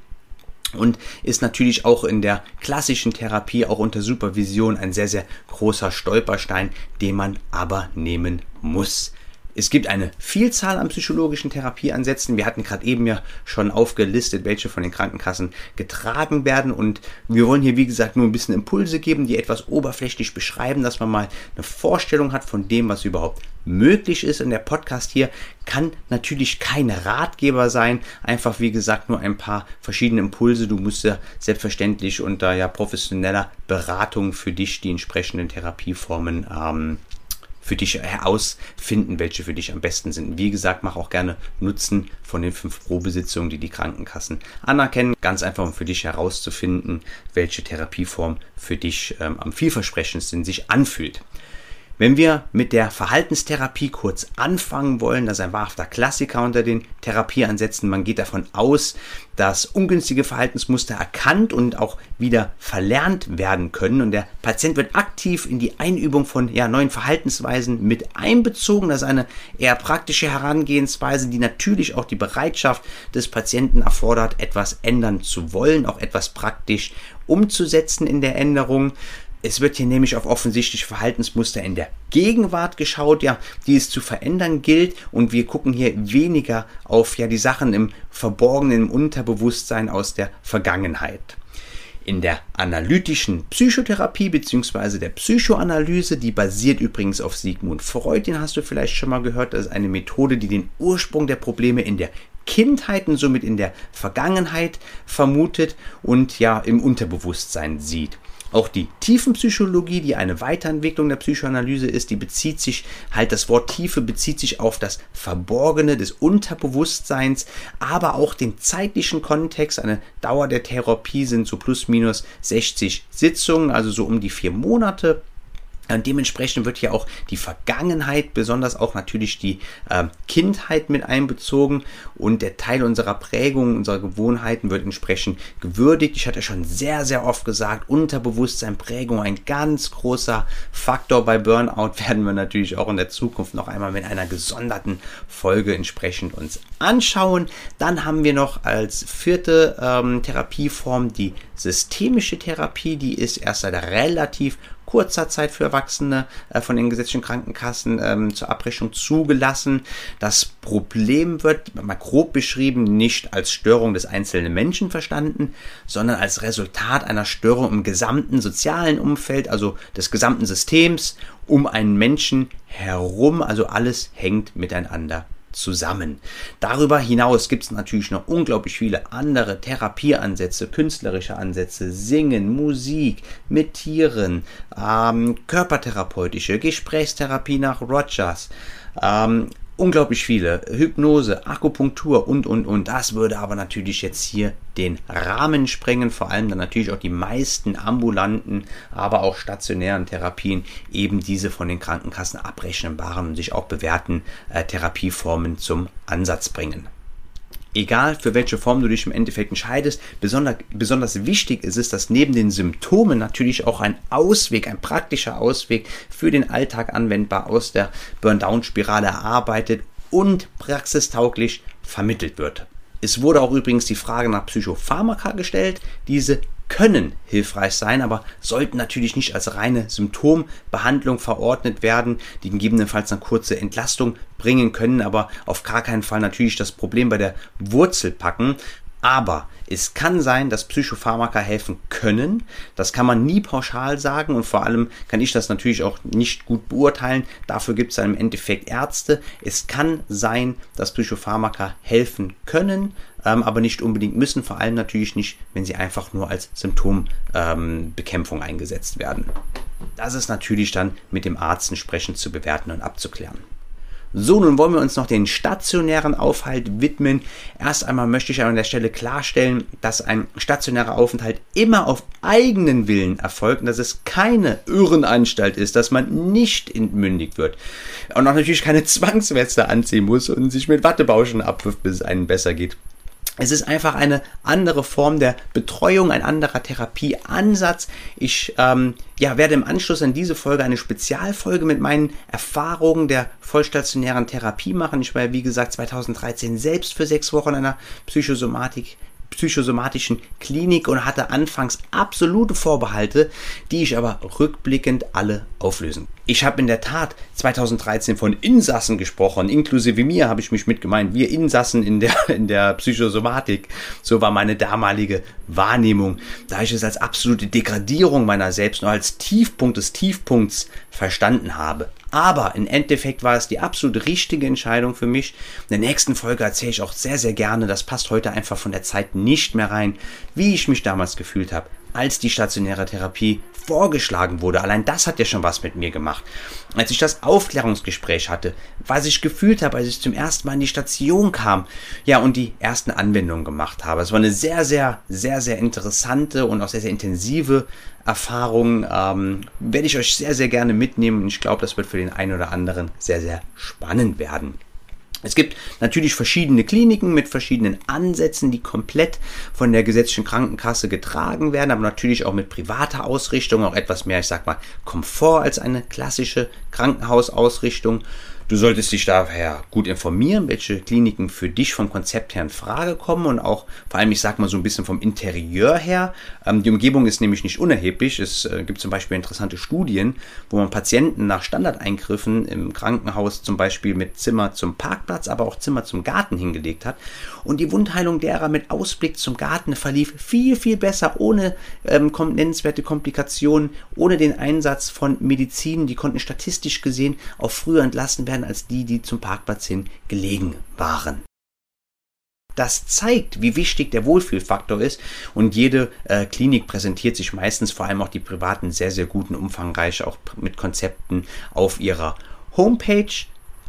und ist natürlich auch in der klassischen Therapie, auch unter Supervision, ein sehr, sehr großer Stolperstein, den man aber nehmen muss. Es gibt eine Vielzahl an psychologischen Therapieansätzen. Wir hatten gerade eben ja schon aufgelistet, welche von den Krankenkassen getragen werden. Und wir wollen hier, wie gesagt, nur ein bisschen Impulse geben, die etwas oberflächlich beschreiben, dass man mal eine Vorstellung hat von dem, was überhaupt möglich ist. Und der Podcast hier kann natürlich kein Ratgeber sein. Einfach, wie gesagt, nur ein paar verschiedene Impulse. Du musst ja selbstverständlich unter ja professioneller Beratung für dich die entsprechenden Therapieformen ähm, für dich herausfinden, welche für dich am besten sind. Wie gesagt, mach auch gerne Nutzen von den fünf Probesitzungen, die die Krankenkassen anerkennen. Ganz einfach, um für dich herauszufinden, welche Therapieform für dich ähm, am vielversprechendsten sich anfühlt. Wenn wir mit der Verhaltenstherapie kurz anfangen wollen, das ist ein wahrhafter Klassiker unter den Therapieansätzen. Man geht davon aus, dass ungünstige Verhaltensmuster erkannt und auch wieder verlernt werden können. Und der Patient wird aktiv in die Einübung von ja, neuen Verhaltensweisen mit einbezogen. Das ist eine eher praktische Herangehensweise, die natürlich auch die Bereitschaft des Patienten erfordert, etwas ändern zu wollen, auch etwas praktisch umzusetzen in der Änderung. Es wird hier nämlich auf offensichtliche Verhaltensmuster in der Gegenwart geschaut, ja, die es zu verändern gilt und wir gucken hier weniger auf ja die Sachen im verborgenen im Unterbewusstsein aus der Vergangenheit. In der analytischen Psychotherapie bzw. der Psychoanalyse, die basiert übrigens auf Sigmund Freud, den hast du vielleicht schon mal gehört, das ist eine Methode, die den Ursprung der Probleme in der Kindheit und somit in der Vergangenheit vermutet und ja im Unterbewusstsein sieht. Auch die Tiefenpsychologie, die eine Weiterentwicklung der Psychoanalyse ist, die bezieht sich halt, das Wort Tiefe bezieht sich auf das Verborgene des Unterbewusstseins, aber auch den zeitlichen Kontext. Eine Dauer der Therapie sind so plus minus 60 Sitzungen, also so um die vier Monate. Und dementsprechend wird hier auch die Vergangenheit, besonders auch natürlich die äh, Kindheit mit einbezogen und der Teil unserer Prägung, unserer Gewohnheiten wird entsprechend gewürdigt. Ich hatte schon sehr, sehr oft gesagt, Unterbewusstsein, Prägung, ein ganz großer Faktor bei Burnout werden wir natürlich auch in der Zukunft noch einmal mit einer gesonderten Folge entsprechend uns anschauen. Dann haben wir noch als vierte ähm, Therapieform die systemische Therapie, die ist erst seit relativ kurzer Zeit für Erwachsene äh, von den gesetzlichen Krankenkassen ähm, zur Abrechnung zugelassen. Das Problem wird mal grob beschrieben nicht als Störung des einzelnen Menschen verstanden, sondern als Resultat einer Störung im gesamten sozialen Umfeld, also des gesamten Systems um einen Menschen herum. Also alles hängt miteinander zusammen. Darüber hinaus gibt es natürlich noch unglaublich viele andere Therapieansätze, künstlerische Ansätze, Singen, Musik, mit Tieren, ähm, körpertherapeutische, Gesprächstherapie nach Rogers. Ähm, unglaublich viele. Hypnose, Akupunktur und, und, und. Das würde aber natürlich jetzt hier den Rahmen sprengen. Vor allem dann natürlich auch die meisten ambulanten, aber auch stationären Therapien eben diese von den Krankenkassen abrechnenbaren und sich auch bewährten äh, Therapieformen zum Ansatz bringen egal für welche Form du dich im Endeffekt entscheidest, besonders, besonders wichtig ist es, dass neben den Symptomen natürlich auch ein Ausweg, ein praktischer Ausweg für den Alltag anwendbar aus der Burn-Down-Spirale erarbeitet und praxistauglich vermittelt wird. Es wurde auch übrigens die Frage nach Psychopharmaka gestellt. Diese können hilfreich sein, aber sollten natürlich nicht als reine Symptombehandlung verordnet werden, die gegebenenfalls eine kurze Entlastung bringen können, aber auf gar keinen Fall natürlich das Problem bei der Wurzel packen. Aber es kann sein, dass Psychopharmaka helfen können. Das kann man nie pauschal sagen und vor allem kann ich das natürlich auch nicht gut beurteilen. Dafür gibt es im Endeffekt Ärzte. Es kann sein, dass Psychopharmaka helfen können, ähm, aber nicht unbedingt müssen. Vor allem natürlich nicht, wenn sie einfach nur als Symptombekämpfung ähm, eingesetzt werden. Das ist natürlich dann mit dem Arzt entsprechend zu bewerten und abzuklären. So, nun wollen wir uns noch den stationären Aufhalt widmen. Erst einmal möchte ich an der Stelle klarstellen, dass ein stationärer Aufenthalt immer auf eigenen Willen erfolgt und dass es keine Irrenanstalt ist, dass man nicht entmündigt wird und auch natürlich keine Zwangsweste anziehen muss und sich mit Wattebauschen abwirft, bis es einem besser geht. Es ist einfach eine andere Form der Betreuung, ein anderer Therapieansatz. Ich ähm, ja, werde im Anschluss an diese Folge eine Spezialfolge mit meinen Erfahrungen der vollstationären Therapie machen. Ich war wie gesagt, 2013 selbst für sechs Wochen in einer Psychosomatik psychosomatischen Klinik und hatte anfangs absolute Vorbehalte, die ich aber rückblickend alle auflösen. Ich habe in der Tat 2013 von Insassen gesprochen, inklusive mir habe ich mich mitgemeint, wir Insassen in der, in der Psychosomatik. So war meine damalige Wahrnehmung, da ich es als absolute Degradierung meiner selbst nur als Tiefpunkt des Tiefpunkts verstanden habe. Aber im Endeffekt war es die absolut richtige Entscheidung für mich. In der nächsten Folge erzähle ich auch sehr, sehr gerne, das passt heute einfach von der Zeit nicht mehr rein, wie ich mich damals gefühlt habe, als die stationäre Therapie vorgeschlagen wurde. Allein das hat ja schon was mit mir gemacht. Als ich das Aufklärungsgespräch hatte, was ich gefühlt habe, als ich zum ersten Mal in die Station kam, ja, und die ersten Anwendungen gemacht habe. Es war eine sehr, sehr, sehr, sehr interessante und auch sehr, sehr intensive Erfahrung. Ähm, werde ich euch sehr, sehr gerne mitnehmen und ich glaube, das wird für den einen oder anderen sehr, sehr spannend werden. Es gibt natürlich verschiedene Kliniken mit verschiedenen Ansätzen, die komplett von der gesetzlichen Krankenkasse getragen werden, aber natürlich auch mit privater Ausrichtung, auch etwas mehr, ich sag mal, Komfort als eine klassische Krankenhausausrichtung. Du solltest dich daher gut informieren, welche Kliniken für dich vom Konzept her in Frage kommen und auch vor allem, ich sag mal so ein bisschen vom Interieur her. Ähm, die Umgebung ist nämlich nicht unerheblich. Es äh, gibt zum Beispiel interessante Studien, wo man Patienten nach Standardeingriffen im Krankenhaus zum Beispiel mit Zimmer zum Parkplatz, aber auch Zimmer zum Garten hingelegt hat. Und die Wundheilung derer mit Ausblick zum Garten verlief viel, viel besser, ohne ähm, nennenswerte Komplikationen, ohne den Einsatz von Medizin. Die konnten statistisch gesehen auch früher entlassen werden werden als die, die zum Parkplatz hin gelegen waren. Das zeigt, wie wichtig der Wohlfühlfaktor ist und jede äh, Klinik präsentiert sich meistens, vor allem auch die privaten, sehr, sehr guten, umfangreich auch mit Konzepten auf ihrer Homepage.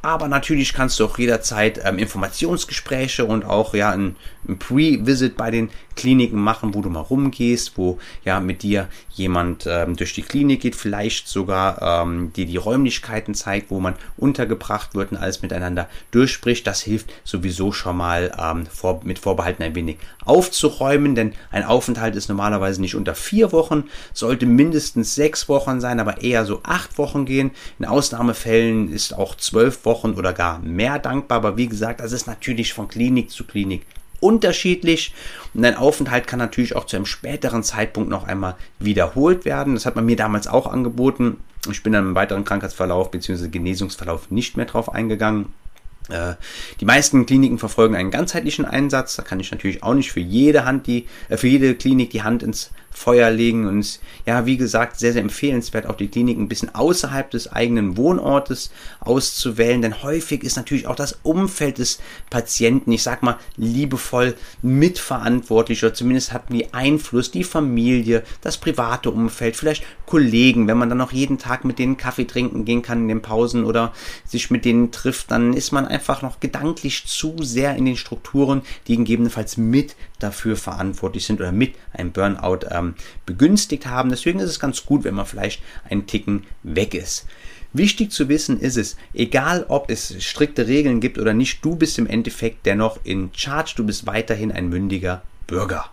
Aber natürlich kannst du auch jederzeit ähm, Informationsgespräche und auch ja ein, ein Pre-Visit bei den Kliniken machen, wo du mal rumgehst, wo ja mit dir jemand ähm, durch die Klinik geht, vielleicht sogar ähm, dir die Räumlichkeiten zeigt, wo man untergebracht wird und alles miteinander durchspricht. Das hilft sowieso schon mal ähm, vor, mit Vorbehalten ein wenig aufzuräumen, denn ein Aufenthalt ist normalerweise nicht unter vier Wochen, sollte mindestens sechs Wochen sein, aber eher so acht Wochen gehen. In Ausnahmefällen ist auch zwölf Wochen oder gar mehr dankbar, aber wie gesagt, das ist natürlich von Klinik zu Klinik unterschiedlich und ein Aufenthalt kann natürlich auch zu einem späteren Zeitpunkt noch einmal wiederholt werden. Das hat man mir damals auch angeboten. Ich bin dann im weiteren Krankheitsverlauf bzw. Genesungsverlauf nicht mehr drauf eingegangen. Äh, die meisten Kliniken verfolgen einen ganzheitlichen Einsatz. Da kann ich natürlich auch nicht für jede Hand die, äh, für jede Klinik die Hand ins Feuer legen und ja, wie gesagt, sehr, sehr empfehlenswert, auch die Klinik ein bisschen außerhalb des eigenen Wohnortes auszuwählen, denn häufig ist natürlich auch das Umfeld des Patienten, ich sag mal, liebevoll mitverantwortlich oder zumindest hat die Einfluss, die Familie, das private Umfeld, vielleicht Kollegen, wenn man dann auch jeden Tag mit denen Kaffee trinken gehen kann in den Pausen oder sich mit denen trifft, dann ist man einfach noch gedanklich zu sehr in den Strukturen, die gegebenenfalls mit dafür verantwortlich sind oder mit einem Burnout ähm, begünstigt haben. Deswegen ist es ganz gut, wenn man vielleicht einen Ticken weg ist. Wichtig zu wissen ist es, egal ob es strikte Regeln gibt oder nicht, du bist im Endeffekt dennoch in Charge, du bist weiterhin ein mündiger Bürger.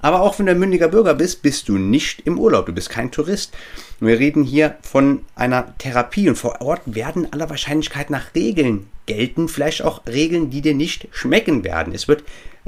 Aber auch wenn du ein mündiger Bürger bist, bist du nicht im Urlaub, du bist kein Tourist. Wir reden hier von einer Therapie und vor Ort werden aller Wahrscheinlichkeit nach Regeln gelten, vielleicht auch Regeln, die dir nicht schmecken werden. Es wird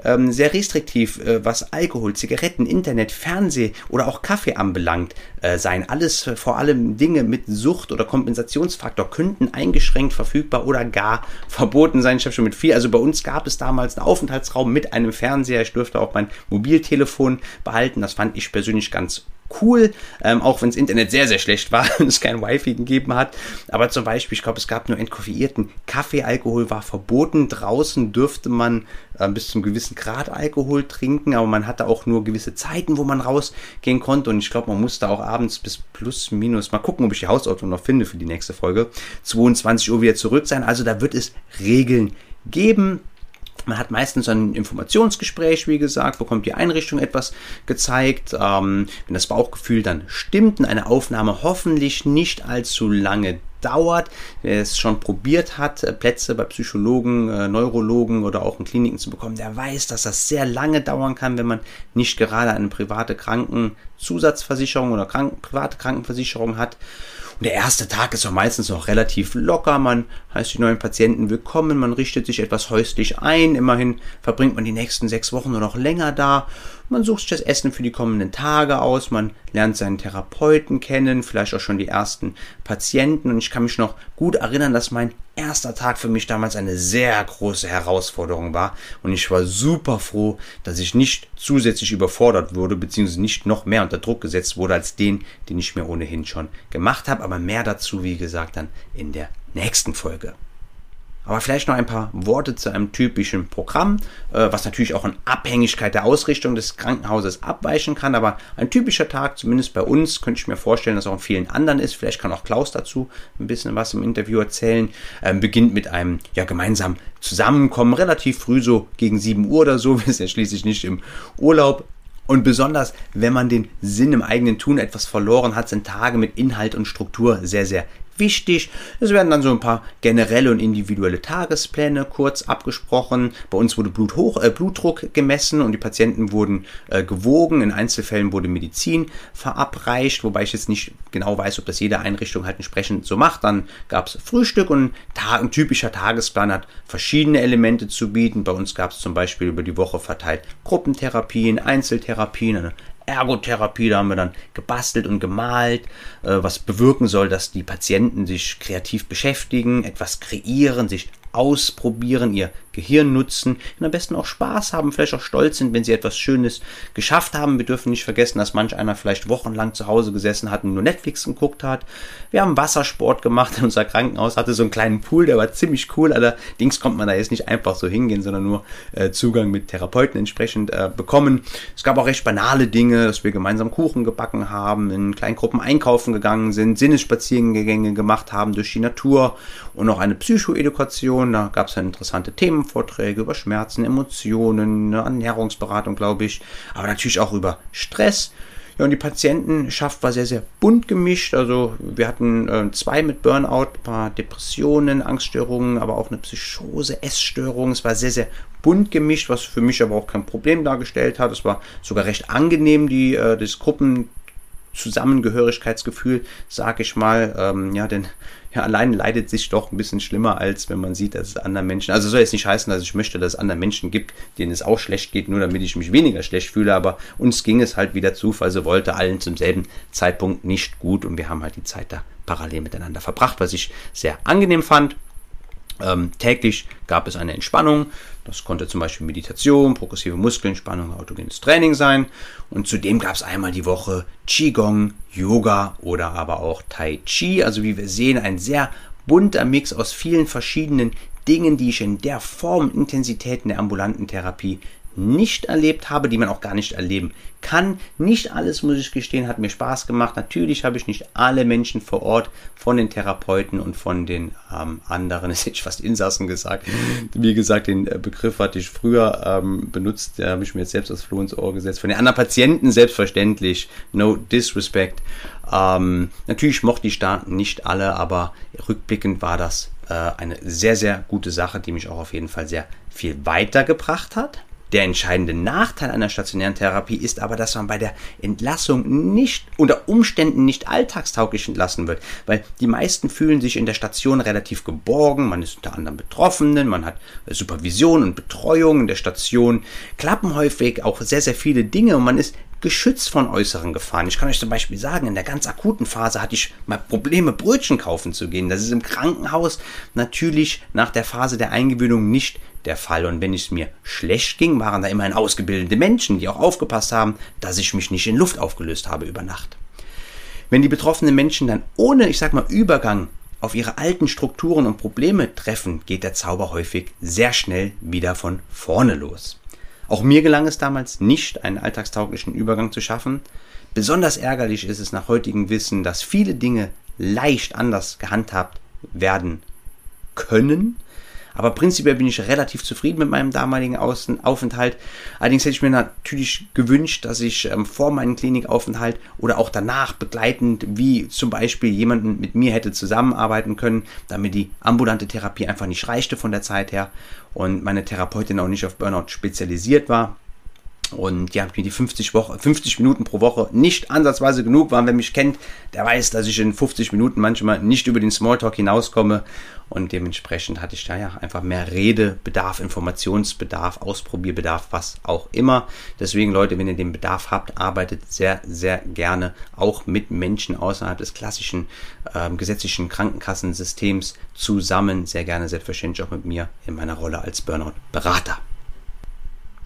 ähm, sehr restriktiv, äh, was Alkohol, Zigaretten, Internet, Fernseh oder auch Kaffee anbelangt äh, sein. Alles, äh, vor allem Dinge mit Sucht oder Kompensationsfaktor könnten eingeschränkt verfügbar oder gar verboten sein. Ich habe schon mit viel, also bei uns gab es damals einen Aufenthaltsraum mit einem Fernseher. Ich durfte auch mein Mobiltelefon behalten. Das fand ich persönlich ganz cool, ähm, auch wenn das Internet sehr, sehr schlecht war und es kein Wi-Fi gegeben hat. Aber zum Beispiel, ich glaube, es gab nur entkoffeierten Kaffee, Alkohol war verboten. Draußen dürfte man äh, bis zum gewissen Grad Alkohol trinken, aber man hatte auch nur gewisse Zeiten, wo man rausgehen konnte. Und ich glaube, man musste auch abends bis plus minus, mal gucken, ob ich die Hausordnung noch finde für die nächste Folge, 22 Uhr wieder zurück sein. Also da wird es Regeln geben. Man hat meistens ein Informationsgespräch, wie gesagt, bekommt die Einrichtung etwas gezeigt. Ähm, wenn das Bauchgefühl dann stimmt und eine Aufnahme hoffentlich nicht allzu lange dauert, wer es schon probiert hat, äh, Plätze bei Psychologen, äh, Neurologen oder auch in Kliniken zu bekommen, der weiß, dass das sehr lange dauern kann, wenn man nicht gerade eine private Krankenzusatzversicherung oder Kranken private Krankenversicherung hat. Und der erste Tag ist auch meistens noch relativ locker. Man heißt die neuen Patienten willkommen, man richtet sich etwas häuslich ein. Immerhin verbringt man die nächsten sechs Wochen nur noch länger da. Man sucht sich das Essen für die kommenden Tage aus, man lernt seinen Therapeuten kennen, vielleicht auch schon die ersten Patienten. Und ich kann mich noch gut erinnern, dass mein erster Tag für mich damals eine sehr große Herausforderung war. Und ich war super froh, dass ich nicht zusätzlich überfordert wurde, beziehungsweise nicht noch mehr unter Druck gesetzt wurde als den, den ich mir ohnehin schon gemacht habe. Aber mehr dazu, wie gesagt, dann in der nächsten Folge. Aber vielleicht noch ein paar Worte zu einem typischen Programm, äh, was natürlich auch in Abhängigkeit der Ausrichtung des Krankenhauses abweichen kann. Aber ein typischer Tag, zumindest bei uns, könnte ich mir vorstellen, dass auch in vielen anderen ist. Vielleicht kann auch Klaus dazu ein bisschen was im Interview erzählen. Ähm, beginnt mit einem ja, gemeinsamen Zusammenkommen, relativ früh, so gegen 7 Uhr oder so. Wir sind ja schließlich nicht im Urlaub. Und besonders, wenn man den Sinn im eigenen Tun etwas verloren hat, sind Tage mit Inhalt und Struktur sehr, sehr wichtig. Es werden dann so ein paar generelle und individuelle Tagespläne kurz abgesprochen. Bei uns wurde Bluthoch, äh, Blutdruck gemessen und die Patienten wurden äh, gewogen. In Einzelfällen wurde Medizin verabreicht, wobei ich jetzt nicht genau weiß, ob das jede Einrichtung halt entsprechend so macht. Dann gab es Frühstück und ein typischer Tagesplan hat verschiedene Elemente zu bieten. Bei uns gab es zum Beispiel über die Woche verteilt Gruppentherapien, Einzeltherapien, eine Ergotherapie, da haben wir dann gebastelt und gemalt, äh, was bewirken soll, dass die Patienten sich kreativ beschäftigen, etwas kreieren, sich ausprobieren, ihr Gehirn nutzen und am besten auch Spaß haben, vielleicht auch stolz sind, wenn sie etwas Schönes geschafft haben. Wir dürfen nicht vergessen, dass manch einer vielleicht wochenlang zu Hause gesessen hat und nur Netflix geguckt hat. Wir haben Wassersport gemacht in unser Krankenhaus, hatte so einen kleinen Pool, der war ziemlich cool. Allerdings kommt man da jetzt nicht einfach so hingehen, sondern nur äh, Zugang mit Therapeuten entsprechend äh, bekommen. Es gab auch recht banale Dinge, dass wir gemeinsam Kuchen gebacken haben, in Kleingruppen einkaufen gegangen sind, Sinnesspaziergänge gemacht haben durch die Natur und noch eine Psychoedukation. Da gab es ja interessante Themen Themenvorträge über Schmerzen, Emotionen, eine Ernährungsberatung, glaube ich, aber natürlich auch über Stress. Ja, und die Patientenschaft war sehr, sehr bunt gemischt. Also wir hatten äh, zwei mit Burnout, ein paar Depressionen, Angststörungen, aber auch eine Psychose, Essstörung. Es war sehr, sehr bunt gemischt, was für mich aber auch kein Problem dargestellt hat. Es war sogar recht angenehm, die, äh, das Gruppen Zusammengehörigkeitsgefühl, sag ich mal. Ähm, ja, denn ja, allein leidet sich doch ein bisschen schlimmer, als wenn man sieht, dass es anderen Menschen, also soll jetzt nicht heißen, dass ich möchte, dass es anderen Menschen gibt, denen es auch schlecht geht, nur damit ich mich weniger schlecht fühle, aber uns ging es halt wieder Zufall, so wollte allen zum selben Zeitpunkt nicht gut und wir haben halt die Zeit da parallel miteinander verbracht, was ich sehr angenehm fand. Ähm, täglich gab es eine Entspannung. Das konnte zum Beispiel Meditation, progressive Muskelentspannung, autogenes Training sein. Und zudem gab es einmal die Woche Qigong, Yoga oder aber auch Tai Chi. Also wie wir sehen, ein sehr bunter Mix aus vielen verschiedenen Dingen, die ich in der Form, Intensität in der ambulanten Therapie nicht erlebt habe, die man auch gar nicht erleben kann. Nicht alles, muss ich gestehen, hat mir Spaß gemacht. Natürlich habe ich nicht alle Menschen vor Ort von den Therapeuten und von den ähm, anderen, das hätte ich fast Insassen gesagt. Wie gesagt, den äh, Begriff hatte ich früher ähm, benutzt, da habe ich mir jetzt selbst das Floh ins Ohr gesetzt. Von den anderen Patienten selbstverständlich, no disrespect. Ähm, natürlich mochte ich da nicht alle, aber rückblickend war das äh, eine sehr, sehr gute Sache, die mich auch auf jeden Fall sehr viel weitergebracht hat. Der entscheidende Nachteil einer stationären Therapie ist aber, dass man bei der Entlassung nicht unter Umständen nicht alltagstauglich entlassen wird, weil die meisten fühlen sich in der Station relativ geborgen, man ist unter anderem Betroffenen, man hat Supervision und Betreuung in der Station, klappen häufig auch sehr, sehr viele Dinge und man ist geschützt von äußeren Gefahren. Ich kann euch zum Beispiel sagen, in der ganz akuten Phase hatte ich mal Probleme, Brötchen kaufen zu gehen. Das ist im Krankenhaus natürlich nach der Phase der Eingewöhnung nicht der Fall. Und wenn es mir schlecht ging, waren da immerhin ausgebildete Menschen, die auch aufgepasst haben, dass ich mich nicht in Luft aufgelöst habe über Nacht. Wenn die betroffenen Menschen dann ohne, ich sag mal, Übergang auf ihre alten Strukturen und Probleme treffen, geht der Zauber häufig sehr schnell wieder von vorne los. Auch mir gelang es damals nicht, einen alltagstauglichen Übergang zu schaffen. Besonders ärgerlich ist es nach heutigem Wissen, dass viele Dinge leicht anders gehandhabt werden können, aber prinzipiell bin ich relativ zufrieden mit meinem damaligen Außen Aufenthalt. Allerdings hätte ich mir natürlich gewünscht, dass ich ähm, vor meinem Klinikaufenthalt oder auch danach begleitend, wie zum Beispiel jemanden mit mir hätte zusammenarbeiten können, damit die ambulante Therapie einfach nicht reichte von der Zeit her und meine Therapeutin auch nicht auf Burnout spezialisiert war. Und ja, mir die 50, Woche, 50 Minuten pro Woche nicht ansatzweise genug waren. Wer mich kennt, der weiß, dass ich in 50 Minuten manchmal nicht über den Smalltalk hinauskomme. Und dementsprechend hatte ich da ja einfach mehr Redebedarf, Informationsbedarf, Ausprobierbedarf, was auch immer. Deswegen, Leute, wenn ihr den Bedarf habt, arbeitet sehr, sehr gerne auch mit Menschen außerhalb des klassischen ähm, gesetzlichen Krankenkassensystems zusammen. Sehr gerne, selbstverständlich auch mit mir in meiner Rolle als Burnout-Berater.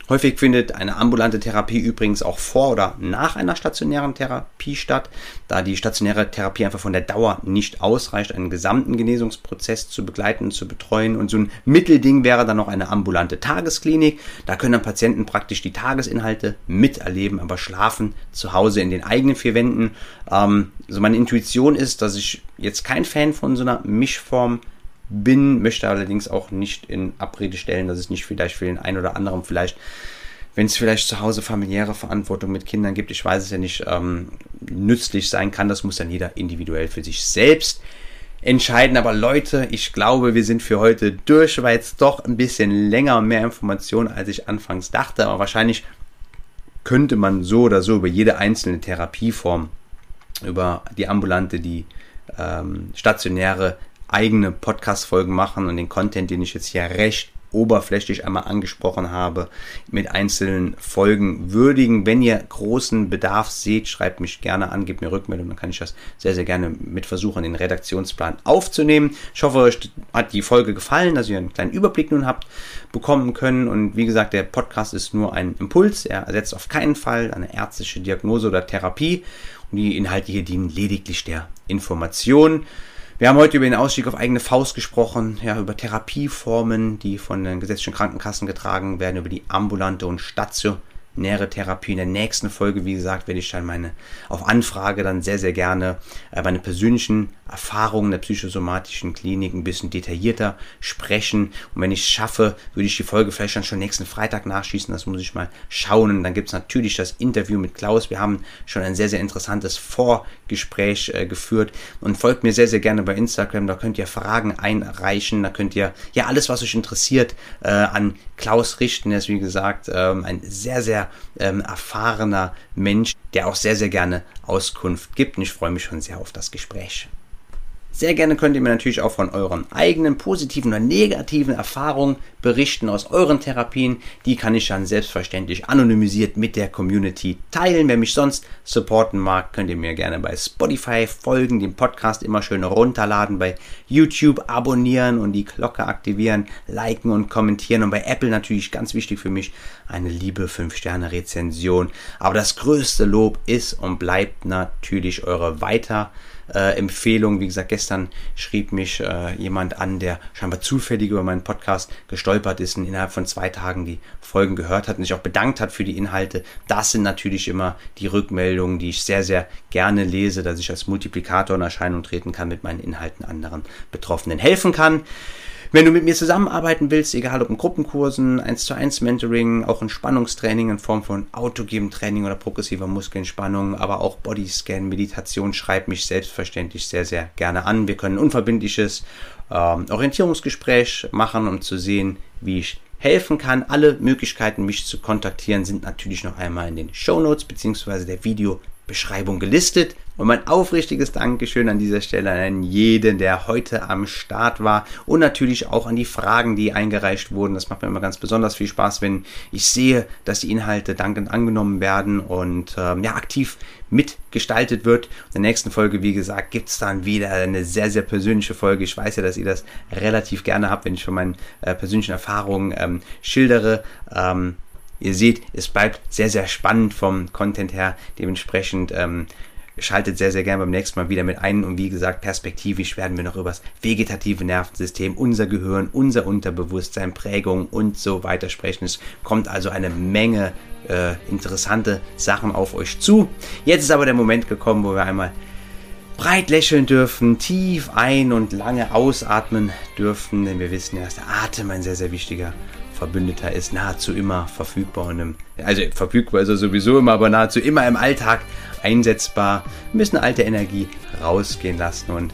Häufig findet eine ambulante Therapie übrigens auch vor oder nach einer stationären Therapie statt, da die stationäre Therapie einfach von der Dauer nicht ausreicht, einen gesamten Genesungsprozess zu begleiten zu betreuen. Und so ein Mittelding wäre dann noch eine ambulante Tagesklinik. Da können dann Patienten praktisch die Tagesinhalte miterleben, aber schlafen zu Hause in den eigenen vier Wänden. Ähm, also meine Intuition ist, dass ich jetzt kein Fan von so einer Mischform bin, möchte allerdings auch nicht in Abrede stellen, dass es nicht vielleicht für den einen oder anderen vielleicht, wenn es vielleicht zu Hause familiäre Verantwortung mit Kindern gibt, ich weiß es ja nicht, ähm, nützlich sein kann. Das muss dann jeder individuell für sich selbst entscheiden. Aber Leute, ich glaube, wir sind für heute durch. War jetzt doch ein bisschen länger mehr Informationen, als ich anfangs dachte. Aber wahrscheinlich könnte man so oder so über jede einzelne Therapieform, über die ambulante, die ähm, stationäre eigene Podcast-Folgen machen und den Content, den ich jetzt hier recht oberflächlich einmal angesprochen habe, mit einzelnen Folgen würdigen. Wenn ihr großen Bedarf seht, schreibt mich gerne an, gebt mir Rückmeldung, dann kann ich das sehr, sehr gerne mit versuchen, den Redaktionsplan aufzunehmen. Ich hoffe, euch hat die Folge gefallen, dass ihr einen kleinen Überblick nun habt bekommen können. Und wie gesagt, der Podcast ist nur ein Impuls. Er ersetzt auf keinen Fall eine ärztliche Diagnose oder Therapie. Und die Inhalte hier dienen lediglich der Information. Wir haben heute über den Ausstieg auf eigene Faust gesprochen, ja, über Therapieformen, die von den gesetzlichen Krankenkassen getragen werden, über die ambulante und stationäre nähere Therapie. In der nächsten Folge, wie gesagt, werde ich dann meine, auf Anfrage dann sehr, sehr gerne äh, meine persönlichen Erfahrungen der psychosomatischen Klinik ein bisschen detaillierter sprechen. Und wenn ich es schaffe, würde ich die Folge vielleicht dann schon nächsten Freitag nachschießen. Das muss ich mal schauen. Und dann gibt es natürlich das Interview mit Klaus. Wir haben schon ein sehr, sehr interessantes Vorgespräch äh, geführt. Und folgt mir sehr, sehr gerne bei Instagram. Da könnt ihr Fragen einreichen. Da könnt ihr ja alles, was euch interessiert, äh, an Klaus richten. Er ist, wie gesagt, ähm, ein sehr, sehr ähm, erfahrener Mensch, der auch sehr, sehr gerne Auskunft gibt. Und ich freue mich schon sehr auf das Gespräch. Sehr gerne könnt ihr mir natürlich auch von euren eigenen positiven oder negativen Erfahrungen berichten aus euren Therapien. Die kann ich dann selbstverständlich anonymisiert mit der Community teilen. Wer mich sonst supporten mag, könnt ihr mir gerne bei Spotify folgen, den Podcast immer schön runterladen, bei YouTube abonnieren und die Glocke aktivieren, liken und kommentieren und bei Apple natürlich ganz wichtig für mich eine liebe 5-Sterne-Rezension. Aber das größte Lob ist und bleibt natürlich eure Weiter- äh, Empfehlung. Wie gesagt, gestern schrieb mich äh, jemand an, der scheinbar zufällig über meinen Podcast gestolpert ist und innerhalb von zwei Tagen die Folgen gehört hat und sich auch bedankt hat für die Inhalte. Das sind natürlich immer die Rückmeldungen, die ich sehr, sehr gerne lese, dass ich als Multiplikator in Erscheinung treten kann, mit meinen Inhalten anderen Betroffenen helfen kann. Wenn du mit mir zusammenarbeiten willst, egal ob in Gruppenkursen, 1 zu 1 Mentoring, auch in Spannungstraining in Form von autogenem Training oder progressiver Muskelentspannung, aber auch Bodyscan, Meditation, schreib mich selbstverständlich sehr, sehr gerne an. Wir können ein unverbindliches ähm, Orientierungsgespräch machen, um zu sehen, wie ich helfen kann. Alle Möglichkeiten, mich zu kontaktieren, sind natürlich noch einmal in den Show Notes bzw. der Videobeschreibung gelistet. Und mein aufrichtiges Dankeschön an dieser Stelle an jeden, der heute am Start war und natürlich auch an die Fragen, die eingereicht wurden. Das macht mir immer ganz besonders viel Spaß, wenn ich sehe, dass die Inhalte dankend angenommen werden und ähm, ja, aktiv mitgestaltet wird. In der nächsten Folge, wie gesagt, gibt es dann wieder eine sehr, sehr persönliche Folge. Ich weiß ja, dass ihr das relativ gerne habt, wenn ich von meinen äh, persönlichen Erfahrungen ähm, schildere. Ähm, ihr seht, es bleibt sehr, sehr spannend vom Content her. Dementsprechend ähm, Schaltet sehr, sehr gerne beim nächsten Mal wieder mit ein. Und wie gesagt, perspektivisch werden wir noch über das vegetative Nervensystem, unser Gehirn, unser Unterbewusstsein, Prägung und so weiter sprechen. Es kommt also eine Menge äh, interessante Sachen auf euch zu. Jetzt ist aber der Moment gekommen, wo wir einmal breit lächeln dürfen, tief ein- und lange ausatmen dürfen, denn wir wissen ja, dass der Atem ein sehr, sehr wichtiger Verbündeter ist, nahezu immer verfügbar. Und im, also verfügbar ist er sowieso immer, aber nahezu immer im Alltag einsetzbar. Ein bisschen alte Energie rausgehen lassen und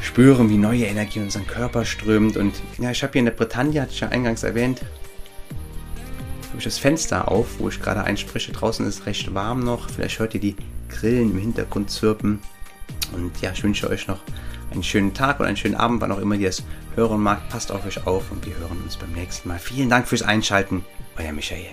spüren, wie neue Energie in unseren Körper strömt. Und ja, ich habe hier in der Bretagne, hatte ich ja eingangs erwähnt, habe ich das Fenster auf, wo ich gerade einspreche. Draußen ist es recht warm noch. Vielleicht hört ihr die Grillen im Hintergrund zirpen. Und ja, ich wünsche euch noch einen schönen Tag oder einen schönen Abend, wann auch immer ihr es hören mag. Passt auf euch auf und wir hören uns beim nächsten Mal. Vielen Dank fürs Einschalten. Euer Michael.